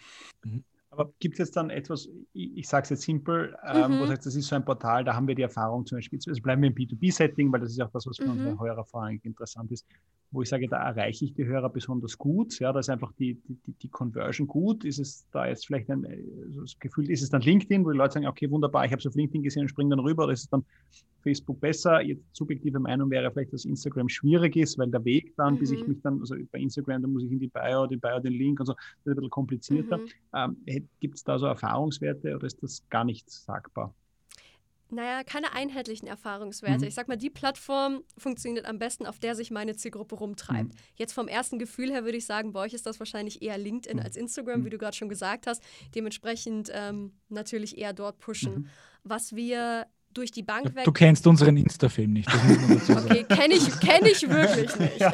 Mhm. Aber gibt es jetzt dann etwas, ich, ich sage es jetzt simpel, ähm, mhm. wo sagt, das ist so ein Portal, da haben wir die Erfahrung zum Beispiel, also bleiben wir im B2B-Setting, weil das ist auch das, was für mhm. unsere Hörer vor allem interessant ist, wo ich sage, da erreiche ich die Hörer besonders gut. Ja, da ist einfach die, die, die Conversion gut. Ist es da jetzt vielleicht ein also das Gefühl, ist es dann LinkedIn, wo die Leute sagen, okay, wunderbar, ich habe es auf LinkedIn gesehen und springe dann rüber, oder ist es dann Facebook besser? Jetzt subjektive Meinung wäre vielleicht, dass Instagram schwierig ist, weil der Weg dann, mhm. bis ich mhm. mich dann, also bei Instagram, da muss ich in die Bio, die Bio den Link und so, das ist ein bisschen komplizierter. Mhm. Ähm, Gibt es da so Erfahrungswerte oder ist das gar nicht sagbar? naja, keine einheitlichen Erfahrungswerte. Mhm. Ich sag mal, die Plattform funktioniert am besten, auf der sich meine Zielgruppe rumtreibt. Mhm. Jetzt vom ersten Gefühl her würde ich sagen, bei euch ist das wahrscheinlich eher LinkedIn mhm. als Instagram, wie mhm. du gerade schon gesagt hast. Dementsprechend ähm, natürlich eher dort pushen. Mhm. Was wir durch die Bank weg. Du kennst unseren Insta-Film nicht. okay, kenne ich, kenn ich wirklich nicht. Ja.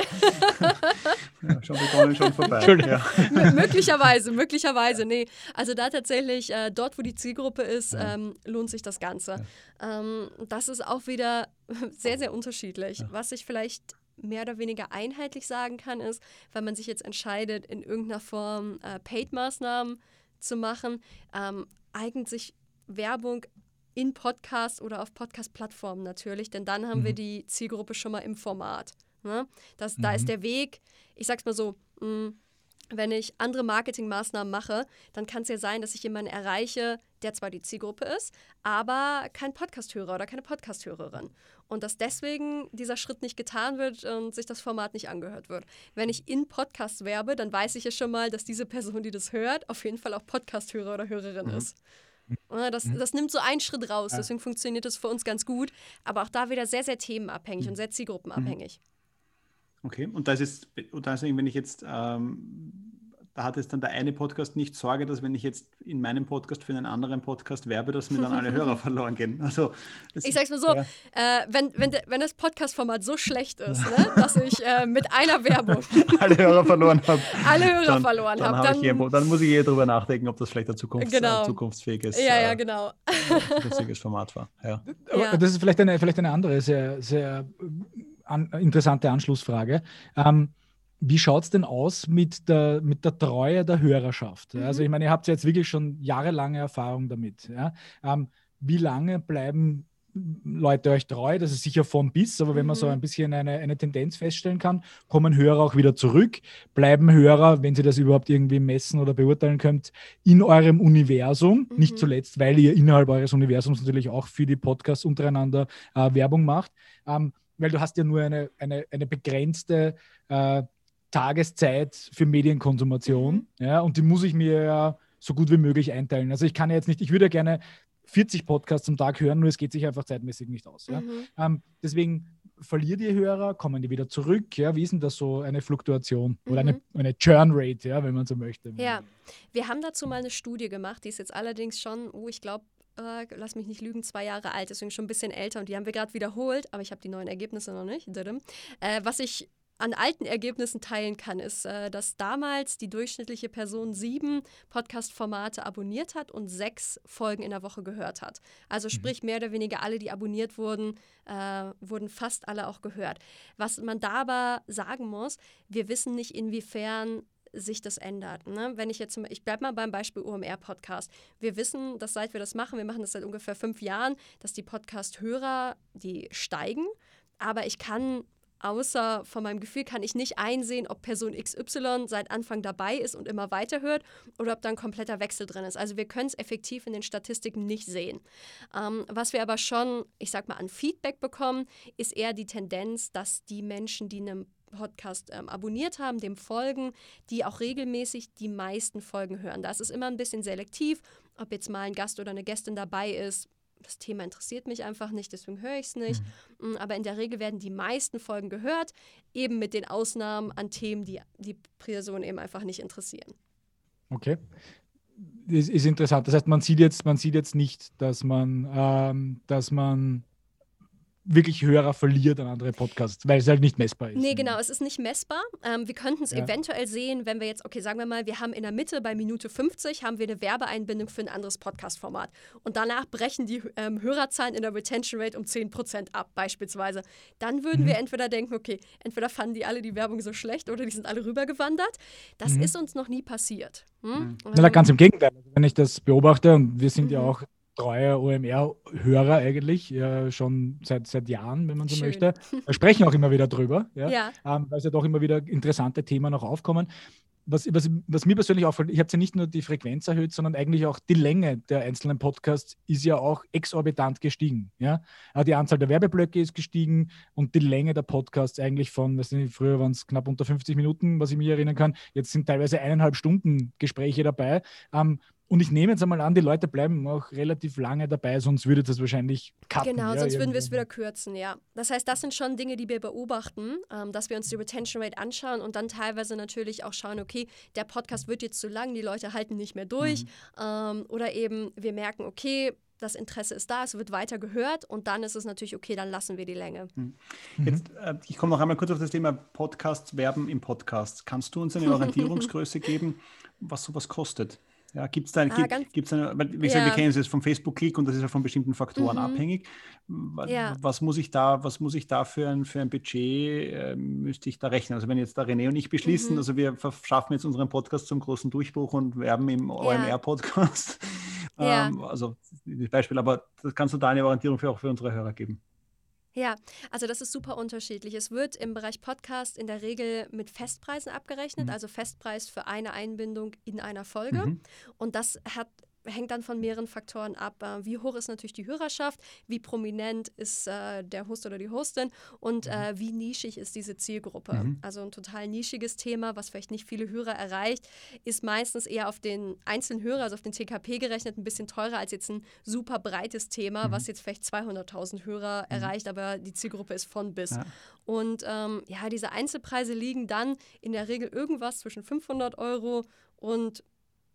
ja, schon begonnen, schon vorbei. Ja. möglicherweise, möglicherweise. Nee, also da tatsächlich, äh, dort, wo die Zielgruppe ist, ähm, lohnt sich das Ganze. Ähm, das ist auch wieder sehr, sehr unterschiedlich. Was ich vielleicht mehr oder weniger einheitlich sagen kann, ist, wenn man sich jetzt entscheidet, in irgendeiner Form äh, Paid-Maßnahmen zu machen, ähm, eignet sich Werbung in Podcast oder auf Podcast-Plattformen natürlich, denn dann haben mhm. wir die Zielgruppe schon mal im Format. Ne? Das, mhm. Da ist mhm. der Weg, ich sag's mal so, mh, mm, wenn ich andere Marketingmaßnahmen mache, dann kann es ja sein, dass ich jemanden erreiche, der zwar die Zielgruppe ist, aber kein Podcasthörer oder keine Podcasthörerin. Und dass deswegen dieser Schritt nicht getan wird und sich das Format nicht angehört wird. Wenn ich in Podcasts werbe, dann weiß ich ja schon mal, dass diese Person, die das hört, auf jeden Fall auch Podcasthörer oder Hörerin mhm. ist. Das, mhm. das nimmt so einen Schritt raus, deswegen funktioniert das für uns ganz gut. Aber auch da wieder sehr, sehr themenabhängig mhm. und sehr zielgruppenabhängig. Okay, und das ist, und das ist wenn ich jetzt ähm, da hat es dann der eine Podcast nicht Sorge, dass wenn ich jetzt in meinem Podcast für einen anderen Podcast werbe, dass mir dann alle Hörer verloren gehen. Also, ich sag's mal so, ja. äh, wenn, wenn, wenn das Podcast-Format so schlecht ist, ne, dass ich äh, mit einer Werbung alle Hörer verloren habe. alle Hörer dann, verloren habe. Dann, hab dann, dann, muss ich eher darüber nachdenken, ob das vielleicht ein Zukunfts genau. äh, zukunftsfähiges ja, ja, genau. Format war. Ja. Aber das ist vielleicht eine, vielleicht eine andere, sehr, sehr an, interessante Anschlussfrage. Ähm, wie schaut es denn aus mit der, mit der Treue der Hörerschaft? Mhm. Also ich meine, ihr habt jetzt wirklich schon jahrelange Erfahrung damit. Ja? Ähm, wie lange bleiben Leute euch treu, das ist sicher von bis, aber wenn man so mhm. ein bisschen eine, eine Tendenz feststellen kann, kommen Hörer auch wieder zurück, bleiben Hörer, wenn Sie das überhaupt irgendwie messen oder beurteilen könnt, in eurem Universum, mhm. nicht zuletzt, weil ihr innerhalb eures Universums natürlich auch für die Podcasts untereinander äh, Werbung macht, ähm, weil du hast ja nur eine, eine, eine begrenzte äh, Tageszeit für Medienkonsumation mhm. ja, und die muss ich mir ja so gut wie möglich einteilen. Also ich kann ja jetzt nicht, ich würde ja gerne 40 Podcasts am Tag hören, nur es geht sich einfach zeitmäßig nicht aus. Ja? Mhm. Ähm, deswegen verliert ihr Hörer, kommen die wieder zurück? Ja? Wie ist denn das so eine Fluktuation oder eine, mhm. eine Churn Rate, ja, wenn man so möchte? Ja, wir haben dazu mal eine Studie gemacht, die ist jetzt allerdings schon, oh, ich glaube, äh, lass mich nicht lügen, zwei Jahre alt, deswegen schon ein bisschen älter und die haben wir gerade wiederholt, aber ich habe die neuen Ergebnisse noch nicht. Äh, was ich an alten Ergebnissen teilen kann, ist, äh, dass damals die durchschnittliche Person sieben Podcast-Formate abonniert hat und sechs Folgen in der Woche gehört hat. Also mhm. sprich, mehr oder weniger alle, die abonniert wurden, äh, wurden fast alle auch gehört. Was man da aber sagen muss, wir wissen nicht, inwiefern sich das ändert. Ne? Wenn ich jetzt, ich bleibe mal beim Beispiel OMR-Podcast. Wir wissen, dass seit wir das machen, wir machen das seit ungefähr fünf Jahren, dass die Podcast-Hörer, die steigen. Aber ich kann außer von meinem Gefühl kann ich nicht einsehen, ob Person XY seit Anfang dabei ist und immer weiterhört oder ob da ein kompletter Wechsel drin ist. Also wir können es effektiv in den Statistiken nicht sehen. Ähm, was wir aber schon, ich sag mal, an Feedback bekommen, ist eher die Tendenz, dass die Menschen, die einen Podcast ähm, abonniert haben, dem folgen, die auch regelmäßig die meisten Folgen hören. Da ist es immer ein bisschen selektiv, ob jetzt mal ein Gast oder eine Gästin dabei ist, das Thema interessiert mich einfach nicht, deswegen höre ich es nicht. Mhm. Aber in der Regel werden die meisten Folgen gehört, eben mit den Ausnahmen an Themen, die die Person eben einfach nicht interessieren. Okay. Das ist interessant. Das heißt, man sieht jetzt, man sieht jetzt nicht, dass man, ähm, dass man wirklich Hörer verliert an andere Podcasts, weil es halt nicht messbar ist. Nee, genau, es ist nicht messbar. Ähm, wir könnten es ja. eventuell sehen, wenn wir jetzt, okay, sagen wir mal, wir haben in der Mitte bei Minute 50 haben wir eine Werbeeinbindung für ein anderes Podcast-Format und danach brechen die ähm, Hörerzahlen in der Retention Rate um 10% ab, beispielsweise. Dann würden mhm. wir entweder denken, okay, entweder fanden die alle die Werbung so schlecht oder die sind alle rübergewandert. Das mhm. ist uns noch nie passiert. Hm? Mhm. Na, ganz im Gegenteil. Wenn ich das beobachte, und wir sind ja mhm. auch treuer OMR-Hörer eigentlich, ja, schon seit, seit Jahren, wenn man so Schön. möchte. Wir sprechen auch immer wieder drüber, ja, ja. Ähm, weil es ja doch immer wieder interessante Themen noch aufkommen. Was, was, was mir persönlich auffällt, ich habe ja nicht nur die Frequenz erhöht, sondern eigentlich auch die Länge der einzelnen Podcasts ist ja auch exorbitant gestiegen. Ja? Die Anzahl der Werbeblöcke ist gestiegen und die Länge der Podcasts eigentlich von, weiß nicht, früher waren es knapp unter 50 Minuten, was ich mich erinnern kann. Jetzt sind teilweise eineinhalb Stunden Gespräche dabei. Ähm, und ich nehme jetzt einmal an, die Leute bleiben auch relativ lange dabei, sonst würde das wahrscheinlich cutten. Genau, ja, sonst würden wir es wieder kürzen, ja. Das heißt, das sind schon Dinge, die wir beobachten, ähm, dass wir uns die Retention Rate anschauen und dann teilweise natürlich auch schauen, okay, der Podcast wird jetzt zu lang, die Leute halten nicht mehr durch. Mhm. Ähm, oder eben wir merken, okay, das Interesse ist da, es wird weiter gehört und dann ist es natürlich okay, dann lassen wir die Länge. Mhm. Jetzt, äh, ich komme noch einmal kurz auf das Thema Podcasts, Werben im Podcast. Kannst du uns eine Orientierungsgröße geben, was sowas kostet? Ja, gibt es da, ah, gibt, gibt's eine, wie gesagt, ja. wir kennen es jetzt vom Facebook-Klick und das ist ja von bestimmten Faktoren mhm. abhängig. Was, ja. was, muss ich da, was muss ich da für ein, für ein Budget, äh, müsste ich da rechnen? Also wenn jetzt da René und ich beschließen, mhm. also wir verschaffen jetzt unseren Podcast zum großen Durchbruch und werben im OMR-Podcast. ähm, also das Beispiel, aber das kannst du da eine Orientierung für auch für unsere Hörer geben. Ja, also das ist super unterschiedlich. Es wird im Bereich Podcast in der Regel mit Festpreisen abgerechnet, mhm. also Festpreis für eine Einbindung in einer Folge. Mhm. Und das hat hängt dann von mehreren Faktoren ab. Äh, wie hoch ist natürlich die Hörerschaft, wie prominent ist äh, der Host oder die Hostin und mhm. äh, wie nischig ist diese Zielgruppe. Mhm. Also ein total nischiges Thema, was vielleicht nicht viele Hörer erreicht, ist meistens eher auf den einzelnen Hörer, also auf den TKP gerechnet, ein bisschen teurer als jetzt ein super breites Thema, mhm. was jetzt vielleicht 200.000 Hörer mhm. erreicht, aber die Zielgruppe ist von bis. Ja. Und ähm, ja, diese Einzelpreise liegen dann in der Regel irgendwas zwischen 500 Euro und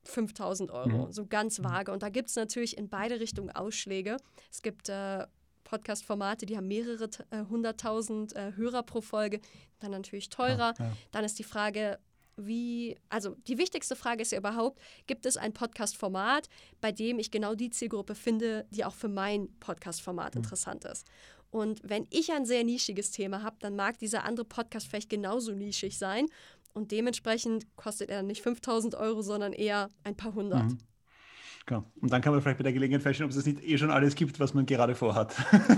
5000 Euro, mhm. so ganz mhm. vage. Und da gibt es natürlich in beide Richtungen Ausschläge. Es gibt äh, Podcast-Formate, die haben mehrere äh, hunderttausend äh, Hörer pro Folge, dann natürlich teurer. Ja, ja. Dann ist die Frage, wie, also die wichtigste Frage ist ja überhaupt, gibt es ein Podcast-Format, bei dem ich genau die Zielgruppe finde, die auch für mein Podcast-Format mhm. interessant ist. Und wenn ich ein sehr nischiges Thema habe, dann mag dieser andere Podcast vielleicht genauso nischig sein. Und dementsprechend kostet er nicht 5000 Euro, sondern eher ein paar hundert. Mhm. Genau. Und dann kann man vielleicht bei der Gelegenheit feststellen, ob es nicht eh schon alles gibt, was man gerade vorhat.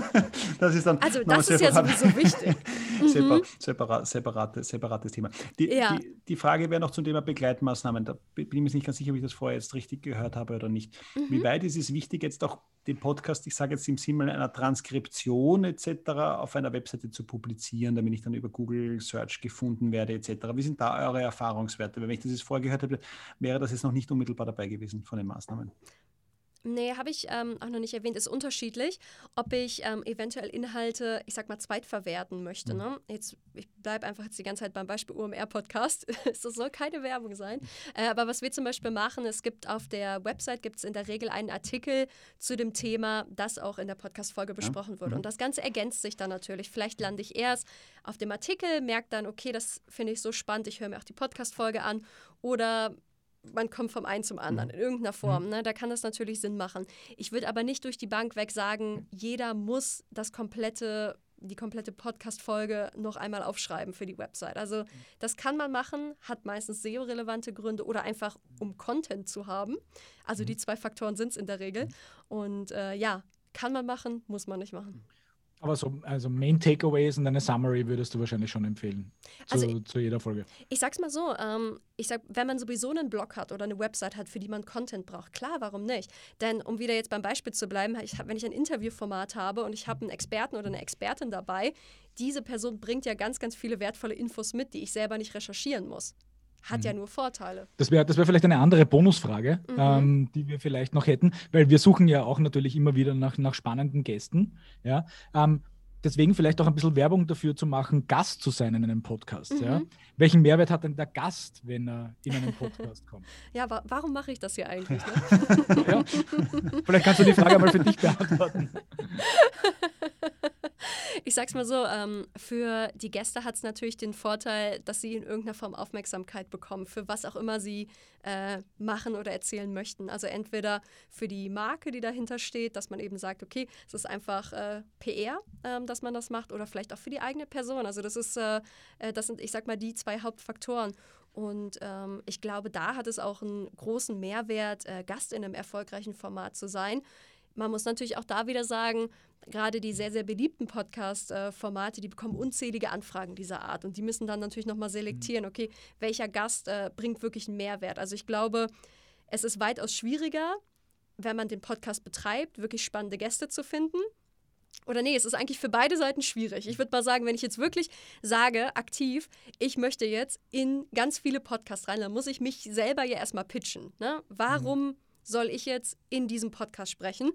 das ist dann also das ist separat, ja sowieso wichtig. Separ, mhm. separat, separate, separates Thema. Die, ja. die, die Frage wäre noch zum Thema Begleitmaßnahmen. Da bin ich mir nicht ganz sicher, ob ich das vorher jetzt richtig gehört habe oder nicht. Mhm. Wie weit ist es wichtig, jetzt auch den Podcast, ich sage jetzt im Sinne einer Transkription etc. auf einer Webseite zu publizieren, damit ich dann über Google Search gefunden werde etc. Wie sind da eure Erfahrungswerte? Weil wenn ich das jetzt vorher gehört habe, wäre das jetzt noch nicht unmittelbar dabei gewesen von den Maßnahmen. Nee, habe ich ähm, auch noch nicht erwähnt. Ist unterschiedlich, ob ich ähm, eventuell Inhalte, ich sag mal, zweitverwerten möchte. Mhm. Ne? Jetzt, ich bleibe einfach jetzt die ganze Zeit beim Beispiel UMR-Podcast. das soll keine Werbung sein. Äh, aber was wir zum Beispiel machen, es gibt auf der Website gibt's in der Regel einen Artikel zu dem Thema, das auch in der Podcast-Folge besprochen ja. wurde. Mhm. Und das Ganze ergänzt sich dann natürlich. Vielleicht lande ich erst auf dem Artikel, merke dann, okay, das finde ich so spannend, ich höre mir auch die Podcast-Folge an. Oder man kommt vom einen zum anderen mhm. in irgendeiner Form. Mhm. Ne? Da kann das natürlich Sinn machen. Ich würde aber nicht durch die Bank weg sagen, jeder muss das komplette die komplette Podcast-Folge noch einmal aufschreiben für die Website. Also das kann man machen, hat meistens SEO-relevante Gründe oder einfach um Content zu haben. Also die mhm. zwei Faktoren sind es in der Regel. Und äh, ja, kann man machen, muss man nicht machen. Aber so also Main Takeaways und eine Summary würdest du wahrscheinlich schon empfehlen zu, also zu jeder Folge. Ich sag's mal so, ähm, ich sag, wenn man sowieso einen Blog hat oder eine Website hat, für die man Content braucht, klar, warum nicht? Denn um wieder jetzt beim Beispiel zu bleiben, ich wenn ich ein Interviewformat habe und ich habe einen Experten oder eine Expertin dabei, diese Person bringt ja ganz, ganz viele wertvolle Infos mit, die ich selber nicht recherchieren muss hat mhm. ja nur Vorteile. Das wäre das wär vielleicht eine andere Bonusfrage, mhm. ähm, die wir vielleicht noch hätten, weil wir suchen ja auch natürlich immer wieder nach, nach spannenden Gästen. Ja? Ähm, deswegen vielleicht auch ein bisschen Werbung dafür zu machen, Gast zu sein in einem Podcast. Mhm. Ja? Welchen Mehrwert hat denn der Gast, wenn er in einen Podcast kommt? ja, wa warum mache ich das hier eigentlich? Ne? ja. Vielleicht kannst du die Frage mal für dich beantworten. ich sag's mal so, ähm, für die Gäste hat es natürlich den Vorteil, dass sie in irgendeiner Form Aufmerksamkeit bekommen, für was auch immer sie äh, machen oder erzählen möchten. Also entweder für die Marke, die dahinter steht, dass man eben sagt, okay, es ist einfach äh, PR, ähm, dass man das macht, oder vielleicht auch für die eigene Person. Also das ist, äh, äh das sind, ich sag mal, die zwei Hauptfaktoren. Und ähm, ich glaube, da hat es auch einen großen Mehrwert, äh, Gast in einem erfolgreichen Format zu sein. Man muss natürlich auch da wieder sagen, gerade die sehr, sehr beliebten Podcast-Formate, die bekommen unzählige Anfragen dieser Art. Und die müssen dann natürlich nochmal selektieren, okay, welcher Gast äh, bringt wirklich einen Mehrwert. Also ich glaube, es ist weitaus schwieriger, wenn man den Podcast betreibt, wirklich spannende Gäste zu finden. Oder nee, es ist eigentlich für beide Seiten schwierig. Ich würde mal sagen, wenn ich jetzt wirklich sage, aktiv, ich möchte jetzt in ganz viele Podcasts rein, dann muss ich mich selber ja erstmal pitchen. Ne? Warum mhm. Soll ich jetzt in diesem Podcast sprechen?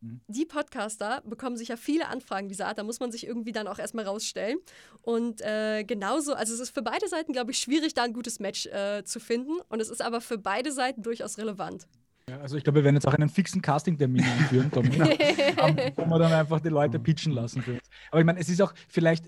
Mhm. Die Podcaster bekommen sicher viele Anfragen dieser Art, da muss man sich irgendwie dann auch erstmal rausstellen. Und äh, genauso, also es ist für beide Seiten, glaube ich, schwierig, da ein gutes Match äh, zu finden. Und es ist aber für beide Seiten durchaus relevant. Ja, also ich glaube, wir werden jetzt auch einen fixen Casting-Termin einführen, Tommy, wo wir dann einfach die Leute pitchen lassen für uns. Aber ich meine, es ist auch vielleicht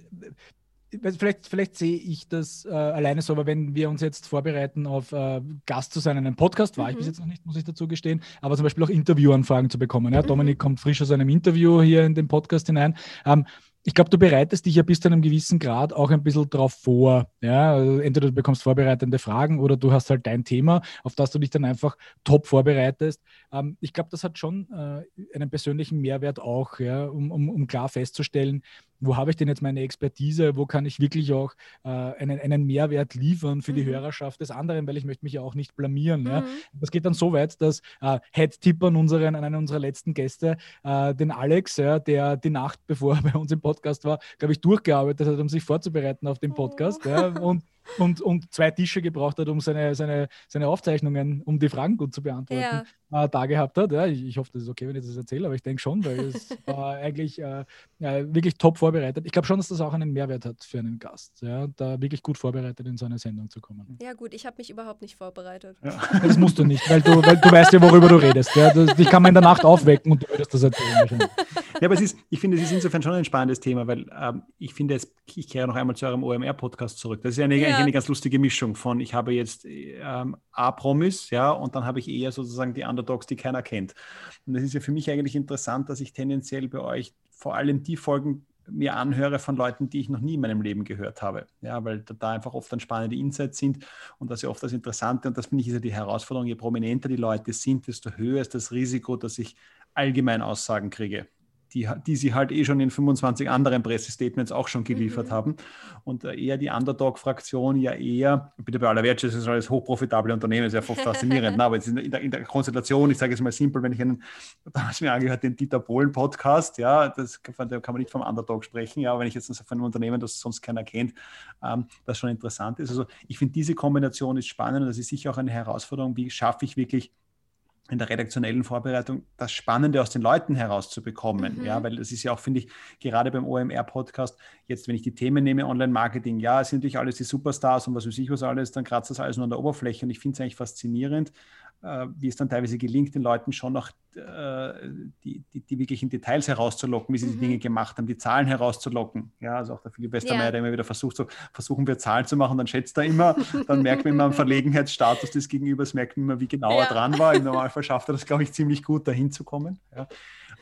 vielleicht, vielleicht sehe ich das äh, alleine so, aber wenn wir uns jetzt vorbereiten, auf äh, Gast zu sein in einem Podcast, war mhm. ich bis jetzt noch nicht, muss ich dazu gestehen, aber zum Beispiel auch Interviewanfragen zu bekommen. Ja? Mhm. Dominik kommt frisch aus einem Interview hier in den Podcast hinein. Ähm, ich glaube, du bereitest dich ja bis zu einem gewissen Grad auch ein bisschen darauf vor. Ja? Also entweder du bekommst vorbereitende Fragen oder du hast halt dein Thema, auf das du dich dann einfach top vorbereitest. Ähm, ich glaube, das hat schon äh, einen persönlichen Mehrwert auch, ja? um, um, um klar festzustellen, wo habe ich denn jetzt meine Expertise, wo kann ich wirklich auch äh, einen, einen Mehrwert liefern für mhm. die Hörerschaft des anderen, weil ich möchte mich ja auch nicht blamieren. Mhm. Ja. Das geht dann so weit, dass äh, Head-Tipper unseren, einen unserer letzten Gäste, äh, den Alex, ja, der die Nacht, bevor er bei uns im Podcast war, glaube ich, durchgearbeitet hat, um sich vorzubereiten auf den Podcast. Oh. Ja, und und, und zwei Tische gebraucht hat, um seine, seine, seine Aufzeichnungen, um die Fragen gut zu beantworten, ja. äh, da gehabt hat. Ja, ich, ich, hoffe, das ist okay, wenn ich das erzähle, aber ich denke schon, weil es war eigentlich äh, wirklich top vorbereitet. Ich glaube schon, dass das auch einen Mehrwert hat für einen Gast, ja, da wirklich gut vorbereitet in so eine Sendung zu kommen. Ja gut, ich habe mich überhaupt nicht vorbereitet. Ja. Das musst du nicht, weil du, weil du weißt ja, worüber du redest. Ja. dich kann man in der Nacht aufwecken und du würdest das erzählen. Ja, aber es ist, ich finde, es ist insofern schon ein spannendes Thema, weil ähm, ich finde, es, ich kehre noch einmal zu eurem OMR-Podcast zurück. Das ist ja eine, ja. eine ganz lustige Mischung von, ich habe jetzt ähm, A-Promis, ja, und dann habe ich eher sozusagen die Underdogs, die keiner kennt. Und das ist ja für mich eigentlich interessant, dass ich tendenziell bei euch vor allem die Folgen mir anhöre von Leuten, die ich noch nie in meinem Leben gehört habe. Ja, weil da, da einfach oft dann spannende Insights sind und das ist ja oft das Interessante und das finde ich ist ja die Herausforderung, je prominenter die Leute sind, desto höher ist das Risiko, dass ich allgemein Aussagen kriege die, die sie halt eh schon in 25 anderen Pressestatements auch schon geliefert mhm. haben. Und äh, eher die Underdog-Fraktion ja eher, bitte bei aller Wertschätzung, ist alles hochprofitable Unternehmen, sehr faszinierend. ne? Aber jetzt in der, in der, Konstellation, ich sage es mal simpel, wenn ich einen, damals mir angehört, den Dieter Bohlen-Podcast, ja, das, da kann man nicht vom Underdog sprechen, ja, aber wenn ich jetzt von einem Unternehmen, das sonst keiner kennt, ähm, das schon interessant ist. Also ich finde, diese Kombination ist spannend und das ist sicher auch eine Herausforderung, wie schaffe ich wirklich in der redaktionellen Vorbereitung das Spannende aus den Leuten herauszubekommen. Mhm. Ja, weil das ist ja auch, finde ich, gerade beim OMR-Podcast, jetzt, wenn ich die Themen nehme, Online-Marketing, ja, es sind natürlich alles die Superstars und was weiß ich was alles, dann kratzt das alles nur an der Oberfläche und ich finde es eigentlich faszinierend, wie es dann teilweise gelingt, den Leuten schon noch äh, die, die, die wirklichen Details herauszulocken, wie sie mhm. die Dinge gemacht haben, die Zahlen herauszulocken. Ja, also auch der Philipp Westermeier, ja. der immer wieder versucht, so versuchen wir Zahlen zu machen, dann schätzt er immer, dann merkt man immer am Verlegenheitsstatus des Gegenübers, merkt man immer, wie genau ja. er dran war. Im Normalfall schafft er das, glaube ich, ziemlich gut, dahin zu kommen. Ja.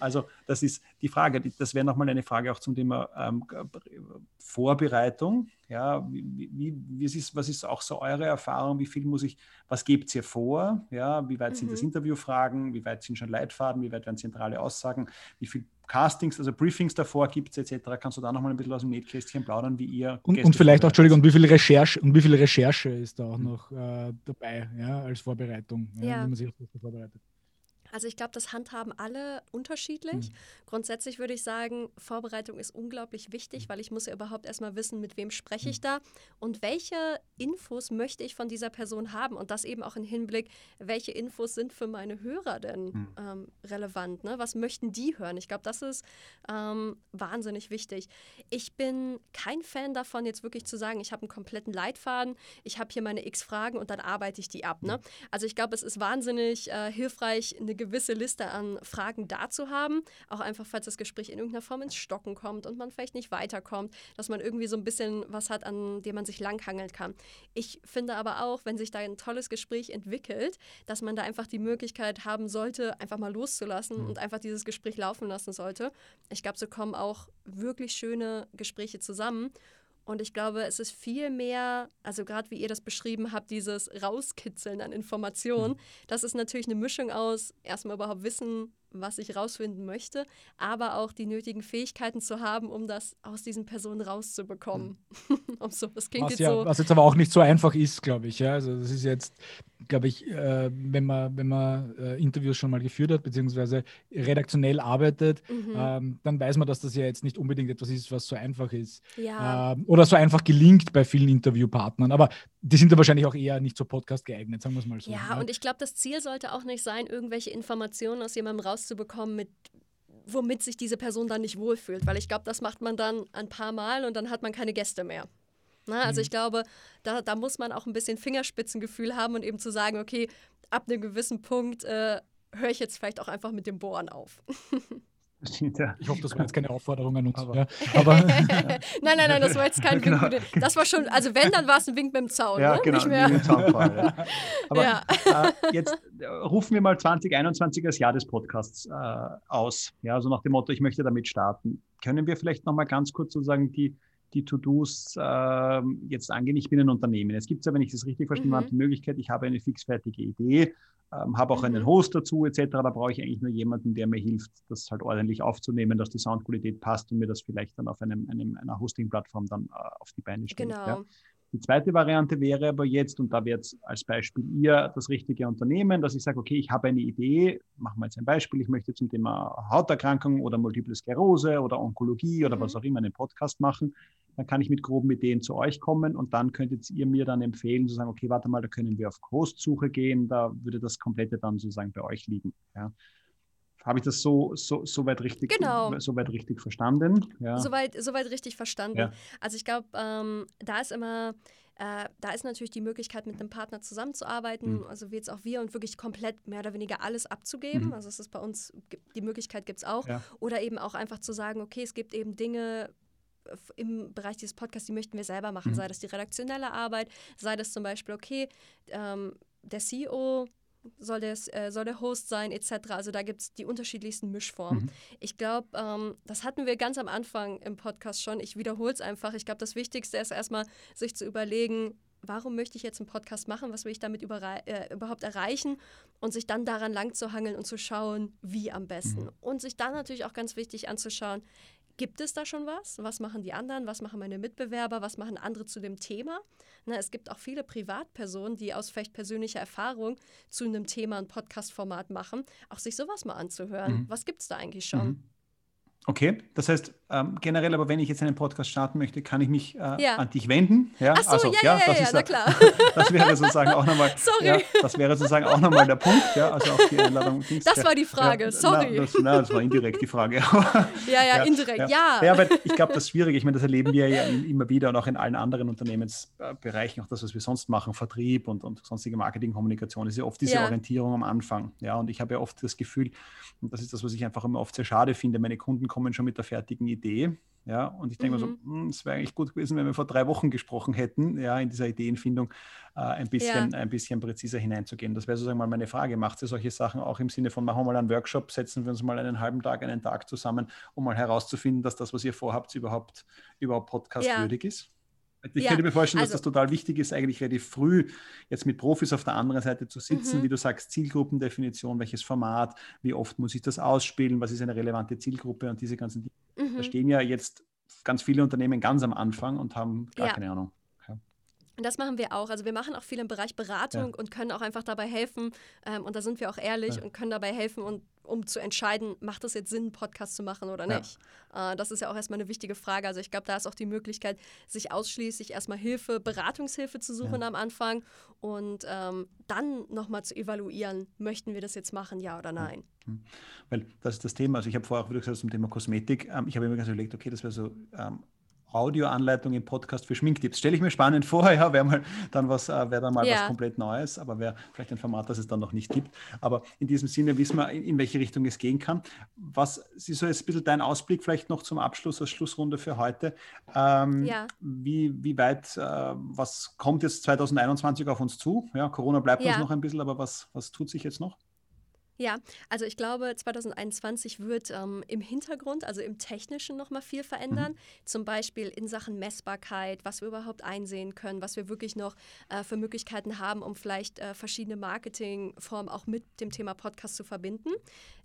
Also das ist die Frage. Das wäre nochmal eine Frage auch zum Thema ähm, Vorbereitung. Ja, wie, wie, wie ist, was ist auch so eure Erfahrung? Wie viel muss ich, was gebt ihr vor? Ja, wie weit mhm. sind das mhm. Interviewfragen? Wie weit sind schon Leitfaden? Wie weit werden zentrale Aussagen? Wie viel Castings, also Briefings davor gibt es etc. Kannst du da nochmal ein bisschen aus dem Nähkästchen plaudern, wie ihr. Und, und vielleicht auch, Entschuldigung, und wie viel Recherche und wie viel Recherche ist da auch noch äh, dabei, ja, als Vorbereitung, ja, ja. wie man sich auf das vorbereitet? Also ich glaube, das handhaben alle unterschiedlich. Mhm. Grundsätzlich würde ich sagen, Vorbereitung ist unglaublich wichtig, mhm. weil ich muss ja überhaupt erstmal wissen, mit wem spreche ich mhm. da und welche Infos möchte ich von dieser Person haben und das eben auch im Hinblick, welche Infos sind für meine Hörer denn mhm. ähm, relevant, ne? was möchten die hören? Ich glaube, das ist ähm, wahnsinnig wichtig. Ich bin kein Fan davon, jetzt wirklich zu sagen, ich habe einen kompletten Leitfaden, ich habe hier meine x Fragen und dann arbeite ich die ab. Ne? Also ich glaube, es ist wahnsinnig äh, hilfreich, eine gewisse Liste an Fragen dazu haben. Auch einfach, falls das Gespräch in irgendeiner Form ins Stocken kommt und man vielleicht nicht weiterkommt, dass man irgendwie so ein bisschen was hat, an dem man sich langhangeln kann. Ich finde aber auch, wenn sich da ein tolles Gespräch entwickelt, dass man da einfach die Möglichkeit haben sollte, einfach mal loszulassen mhm. und einfach dieses Gespräch laufen lassen sollte. Ich glaube, so kommen auch wirklich schöne Gespräche zusammen. Und ich glaube, es ist viel mehr, also gerade wie ihr das beschrieben habt, dieses Rauskitzeln an Informationen, mhm. das ist natürlich eine Mischung aus erstmal überhaupt wissen, was ich rausfinden möchte, aber auch die nötigen Fähigkeiten zu haben, um das aus diesen Personen rauszubekommen. Mhm. um so, das klingt was, jetzt ja, so. Was jetzt aber auch nicht so einfach ist, glaube ich. Ja? Also das ist jetzt, glaube ich, äh, wenn man, wenn man äh, Interviews schon mal geführt hat, beziehungsweise redaktionell arbeitet, mhm. ähm, dann weiß man, dass das ja jetzt nicht unbedingt etwas ist, was so einfach ist. Ja. Ähm, oder so einfach gelingt bei vielen Interviewpartnern. Aber die sind ja wahrscheinlich auch eher nicht zur Podcast geeignet, sagen wir es mal so. Ja, ja? und ich glaube, das Ziel sollte auch nicht sein, irgendwelche Informationen aus jemandem raus zu bekommen, mit womit sich diese Person dann nicht wohlfühlt. Weil ich glaube, das macht man dann ein paar Mal und dann hat man keine Gäste mehr. Na, also mhm. ich glaube, da, da muss man auch ein bisschen Fingerspitzengefühl haben und eben zu sagen, okay, ab einem gewissen Punkt äh, höre ich jetzt vielleicht auch einfach mit dem Bohren auf. Ich hoffe, das war jetzt keine Aufforderung an uns. Aber, ja. aber nein, nein, nein, das war jetzt kein genau. Wink. Das war schon, also wenn, dann war es ein Wink mit dem Zaun. Ja, ne? genau, Nicht mehr. Mit dem Zaunfall, ja. Aber ja. Äh, jetzt äh, rufen wir mal 2021 als Jahr des Podcasts äh, aus. Ja, also nach dem Motto, ich möchte damit starten. Können wir vielleicht nochmal ganz kurz sozusagen die, die To-Dos äh, jetzt angehen? Ich bin ein Unternehmen. Es gibt ja, wenn ich das richtig verstanden mhm. habe, die Möglichkeit, ich habe eine fixfertige Idee ähm, habe auch mhm. einen Host dazu etc. Da brauche ich eigentlich nur jemanden, der mir hilft, das halt ordentlich aufzunehmen, dass die Soundqualität passt und mir das vielleicht dann auf einem, einem einer Hosting-Plattform dann äh, auf die Beine stellt. Genau. Ja. Die zweite Variante wäre aber jetzt, und da wäre jetzt als Beispiel ihr das richtige Unternehmen, dass ich sage, okay, ich habe eine Idee, machen wir jetzt ein Beispiel, ich möchte zum Thema Hauterkrankung oder Multiple Sklerose oder Onkologie oder mhm. was auch immer einen Podcast machen dann kann ich mit groben Ideen zu euch kommen und dann könntet ihr mir dann empfehlen, zu sagen, okay, warte mal, da können wir auf Hostsuche gehen, da würde das komplette dann sozusagen bei euch liegen. Ja. Habe ich das so, so, so, weit, richtig, genau. so weit richtig verstanden? Ja. Soweit, soweit richtig verstanden. Ja. Also ich glaube, ähm, da ist immer, äh, da ist natürlich die Möglichkeit, mit einem Partner zusammenzuarbeiten, mhm. also wie jetzt auch wir, und wirklich komplett mehr oder weniger alles abzugeben. Mhm. Also es ist bei uns, die Möglichkeit gibt es auch. Ja. Oder eben auch einfach zu sagen, okay, es gibt eben Dinge, im Bereich dieses Podcasts, die möchten wir selber machen, mhm. sei das die redaktionelle Arbeit, sei das zum Beispiel, okay, ähm, der CEO soll, des, äh, soll der Host sein, etc. Also da gibt es die unterschiedlichsten Mischformen. Mhm. Ich glaube, ähm, das hatten wir ganz am Anfang im Podcast schon. Ich wiederhole es einfach. Ich glaube, das Wichtigste ist erstmal, sich zu überlegen, warum möchte ich jetzt einen Podcast machen, was will ich damit äh, überhaupt erreichen und sich dann daran lang zu hangeln und zu schauen, wie am besten. Mhm. Und sich dann natürlich auch ganz wichtig anzuschauen, Gibt es da schon was? Was machen die anderen? Was machen meine Mitbewerber? Was machen andere zu dem Thema? Na, es gibt auch viele Privatpersonen, die aus vielleicht persönlicher Erfahrung zu einem Thema ein Podcast-Format machen, auch sich sowas mal anzuhören. Mhm. Was gibt es da eigentlich schon? Mhm. Okay, das heißt ähm, generell, aber wenn ich jetzt einen Podcast starten möchte, kann ich mich äh, ja. an dich wenden. Ja, Ach so, also, ja, ja, ja, das ja, ist, na klar. das wäre sozusagen auch nochmal. Sorry. Das wäre sozusagen auch nochmal der Punkt. Ja, also auch die Einladung. Das war die Frage. Sorry. Na das, na, das, war indirekt die Frage. ja, ja, indirekt. Ja. Ja, aber ich glaube, das ist schwierig. Ich meine, das erleben wir ja immer wieder und auch in allen anderen Unternehmensbereichen, auch das, was wir sonst machen, Vertrieb und, und sonstige Marketingkommunikation, ist ja oft diese Orientierung am Anfang. Ja, und ich habe ja oft das Gefühl, und das ist das, was ich einfach immer oft sehr schade finde, meine Kunden kommen schon mit der fertigen Idee ja, und ich denke mhm. mir so, hm, es wäre eigentlich gut gewesen, wenn wir vor drei Wochen gesprochen hätten, ja, in dieser Ideenfindung äh, ein, bisschen, ja. ein bisschen präziser hineinzugehen. Das wäre sozusagen mal meine Frage. Macht ihr solche Sachen auch im Sinne von, machen wir mal einen Workshop, setzen wir uns mal einen halben Tag, einen Tag zusammen, um mal herauszufinden, dass das, was ihr vorhabt, überhaupt, überhaupt podcastwürdig ja. ist? Ich ja, könnte mir vorstellen, also, dass das total wichtig ist, eigentlich relativ früh jetzt mit Profis auf der anderen Seite zu sitzen, mhm. wie du sagst, Zielgruppendefinition, welches Format, wie oft muss ich das ausspielen, was ist eine relevante Zielgruppe und diese ganzen Dinge. Mhm. Da stehen ja jetzt ganz viele Unternehmen ganz am Anfang und haben gar ja. keine Ahnung. Und das machen wir auch. Also wir machen auch viel im Bereich Beratung ja. und können auch einfach dabei helfen. Ähm, und da sind wir auch ehrlich ja. und können dabei helfen, und, um zu entscheiden, macht es jetzt Sinn, einen Podcast zu machen oder nicht. Ja. Äh, das ist ja auch erstmal eine wichtige Frage. Also ich glaube, da ist auch die Möglichkeit, sich ausschließlich erstmal Hilfe, Beratungshilfe zu suchen am Anfang und ähm, dann nochmal zu evaluieren, möchten wir das jetzt machen, ja oder nein. Hm. Weil das ist das Thema. Also ich habe vorher auch wieder gesagt zum Thema Kosmetik. Ähm, ich habe immer ganz überlegt, okay, das wäre so ähm, Audioanleitung im Podcast für Schminktipps. Stelle ich mir spannend vor, ja, wäre mal dann was, äh, wäre dann mal ja. was komplett Neues, aber wäre vielleicht ein Format, das es dann noch nicht gibt. Aber in diesem Sinne wissen wir, in, in welche Richtung es gehen kann. Was ist so jetzt ein bisschen dein Ausblick vielleicht noch zum Abschluss, als Schlussrunde für heute? Ähm, ja. wie, wie weit, äh, was kommt jetzt 2021 auf uns zu? Ja, Corona bleibt ja. uns noch ein bisschen, aber was, was tut sich jetzt noch? Ja, also ich glaube, 2021 wird ähm, im Hintergrund, also im Technischen noch mal viel verändern. Mhm. Zum Beispiel in Sachen Messbarkeit, was wir überhaupt einsehen können, was wir wirklich noch äh, für Möglichkeiten haben, um vielleicht äh, verschiedene Marketingformen auch mit dem Thema Podcast zu verbinden.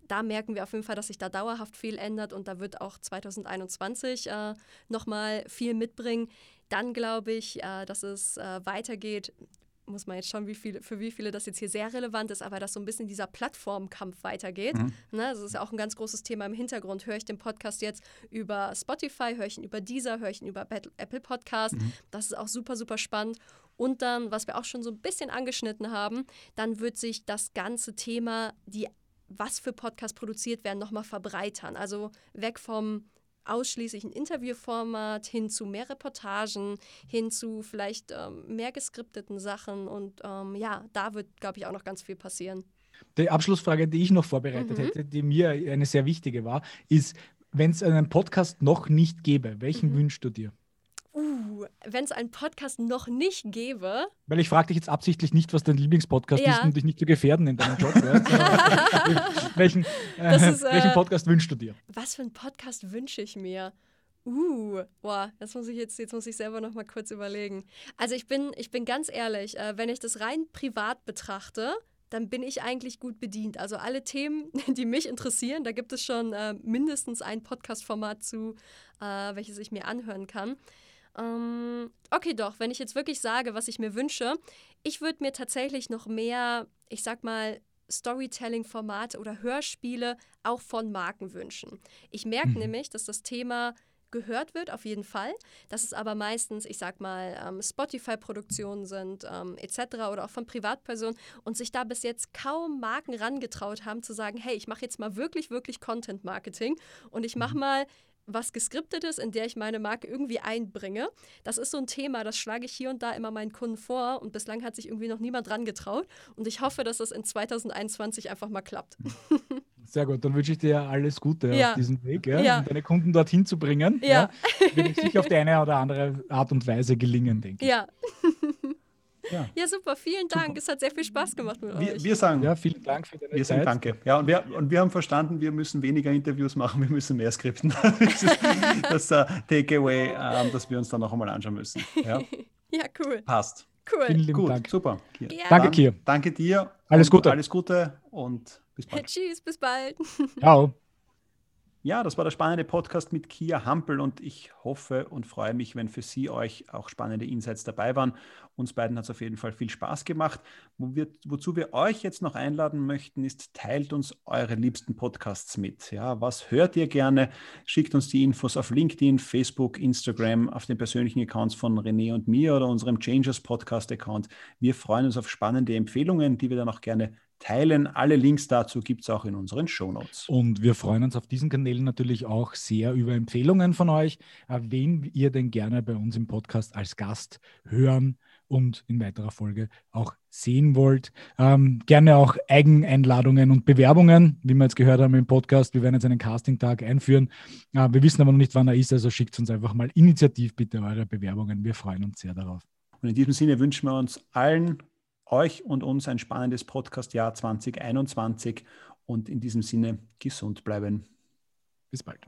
Da merken wir auf jeden Fall, dass sich da dauerhaft viel ändert und da wird auch 2021 äh, noch mal viel mitbringen. Dann glaube ich, äh, dass es äh, weitergeht muss man jetzt schauen, wie viele, für wie viele das jetzt hier sehr relevant ist, aber dass so ein bisschen dieser Plattformkampf weitergeht. Mhm. Ne, das ist ja auch ein ganz großes Thema im Hintergrund. Höre ich den Podcast jetzt über Spotify, höre ich ihn über Deezer, höre ich ihn über Apple Podcast. Mhm. Das ist auch super, super spannend. Und dann, was wir auch schon so ein bisschen angeschnitten haben, dann wird sich das ganze Thema, die was für Podcasts produziert werden, nochmal verbreitern. Also weg vom ausschließlich ein Interviewformat hin zu mehr Reportagen, hin zu vielleicht ähm, mehr geskripteten Sachen. Und ähm, ja, da wird, glaube ich, auch noch ganz viel passieren. Die Abschlussfrage, die ich noch vorbereitet mhm. hätte, die mir eine sehr wichtige war, ist, wenn es einen Podcast noch nicht gäbe, welchen mhm. wünschst du dir? Uh, wenn es einen Podcast noch nicht gäbe. Weil ich frage dich jetzt absichtlich nicht, was dein Lieblingspodcast ja. ist, um dich nicht zu gefährden in deinem Job. Welchen, äh, ist, äh, welchen Podcast wünschst du dir? Was für einen Podcast wünsche ich mir? Uh, boah, das muss ich jetzt, jetzt muss ich selber noch mal kurz überlegen. Also ich bin, ich bin ganz ehrlich, äh, wenn ich das rein privat betrachte, dann bin ich eigentlich gut bedient. Also alle Themen, die mich interessieren, da gibt es schon äh, mindestens ein Podcast-Format zu, äh, welches ich mir anhören kann. Ähm, okay, doch, wenn ich jetzt wirklich sage, was ich mir wünsche, ich würde mir tatsächlich noch mehr, ich sag mal, Storytelling-Formate oder Hörspiele auch von Marken wünschen. Ich merke mhm. nämlich, dass das Thema gehört wird, auf jeden Fall. Dass es aber meistens, ich sag mal, ähm, Spotify-Produktionen sind, ähm, etc. oder auch von Privatpersonen und sich da bis jetzt kaum Marken rangetraut haben, zu sagen, hey, ich mache jetzt mal wirklich, wirklich Content-Marketing und ich mache mhm. mal was geskriptetes, in der ich meine Marke irgendwie einbringe. Das ist so ein Thema, das schlage ich hier und da immer meinen Kunden vor und bislang hat sich irgendwie noch niemand dran getraut und ich hoffe, dass das in 2021 einfach mal klappt. Sehr gut, dann wünsche ich dir alles Gute ja. auf diesem Weg, ja, ja. um deine Kunden dorthin zu bringen. Ja. ja. Wird sicher auf die eine oder andere Art und Weise gelingen, denke ich. Ja. Ja. ja, super, vielen Dank. Super. Es hat sehr viel Spaß gemacht mit wir, euch. Wir sagen, ja, vielen Dank für deine wir Zeit. sagen danke. Ja, und wir, und wir haben verstanden, wir müssen weniger Interviews machen, wir müssen mehr skripten. das ist das uh, Takeaway, um, das wir uns dann noch einmal anschauen müssen. Ja, ja cool. Passt. Cool. Vielen lieben Gut, Dank. super. Ja. Danke, Kier. Danke dir. Alles Gute. Alles Gute und bis bald. Tschüss, bis bald. Ciao. Ja, das war der spannende Podcast mit Kia Hampel und ich hoffe und freue mich, wenn für Sie euch auch spannende Insights dabei waren. Uns beiden hat es auf jeden Fall viel Spaß gemacht. Wo wir, wozu wir euch jetzt noch einladen möchten, ist, teilt uns eure liebsten Podcasts mit. Ja, was hört ihr gerne? Schickt uns die Infos auf LinkedIn, Facebook, Instagram, auf den persönlichen Accounts von René und mir oder unserem Changers Podcast Account. Wir freuen uns auf spannende Empfehlungen, die wir dann auch gerne teilen. Alle Links dazu gibt es auch in unseren Shownotes. Und wir freuen uns auf diesen Kanälen natürlich auch sehr über Empfehlungen von euch, äh, wen ihr denn gerne bei uns im Podcast als Gast hören und in weiterer Folge auch sehen wollt. Ähm, gerne auch Eigeneinladungen und Bewerbungen, wie wir jetzt gehört haben im Podcast. Wir werden jetzt einen Casting-Tag einführen. Äh, wir wissen aber noch nicht, wann er ist, also schickt uns einfach mal initiativ bitte eure Bewerbungen. Wir freuen uns sehr darauf. Und in diesem Sinne wünschen wir uns allen euch und uns ein spannendes Podcast-Jahr 2021 und in diesem Sinne gesund bleiben. Bis bald.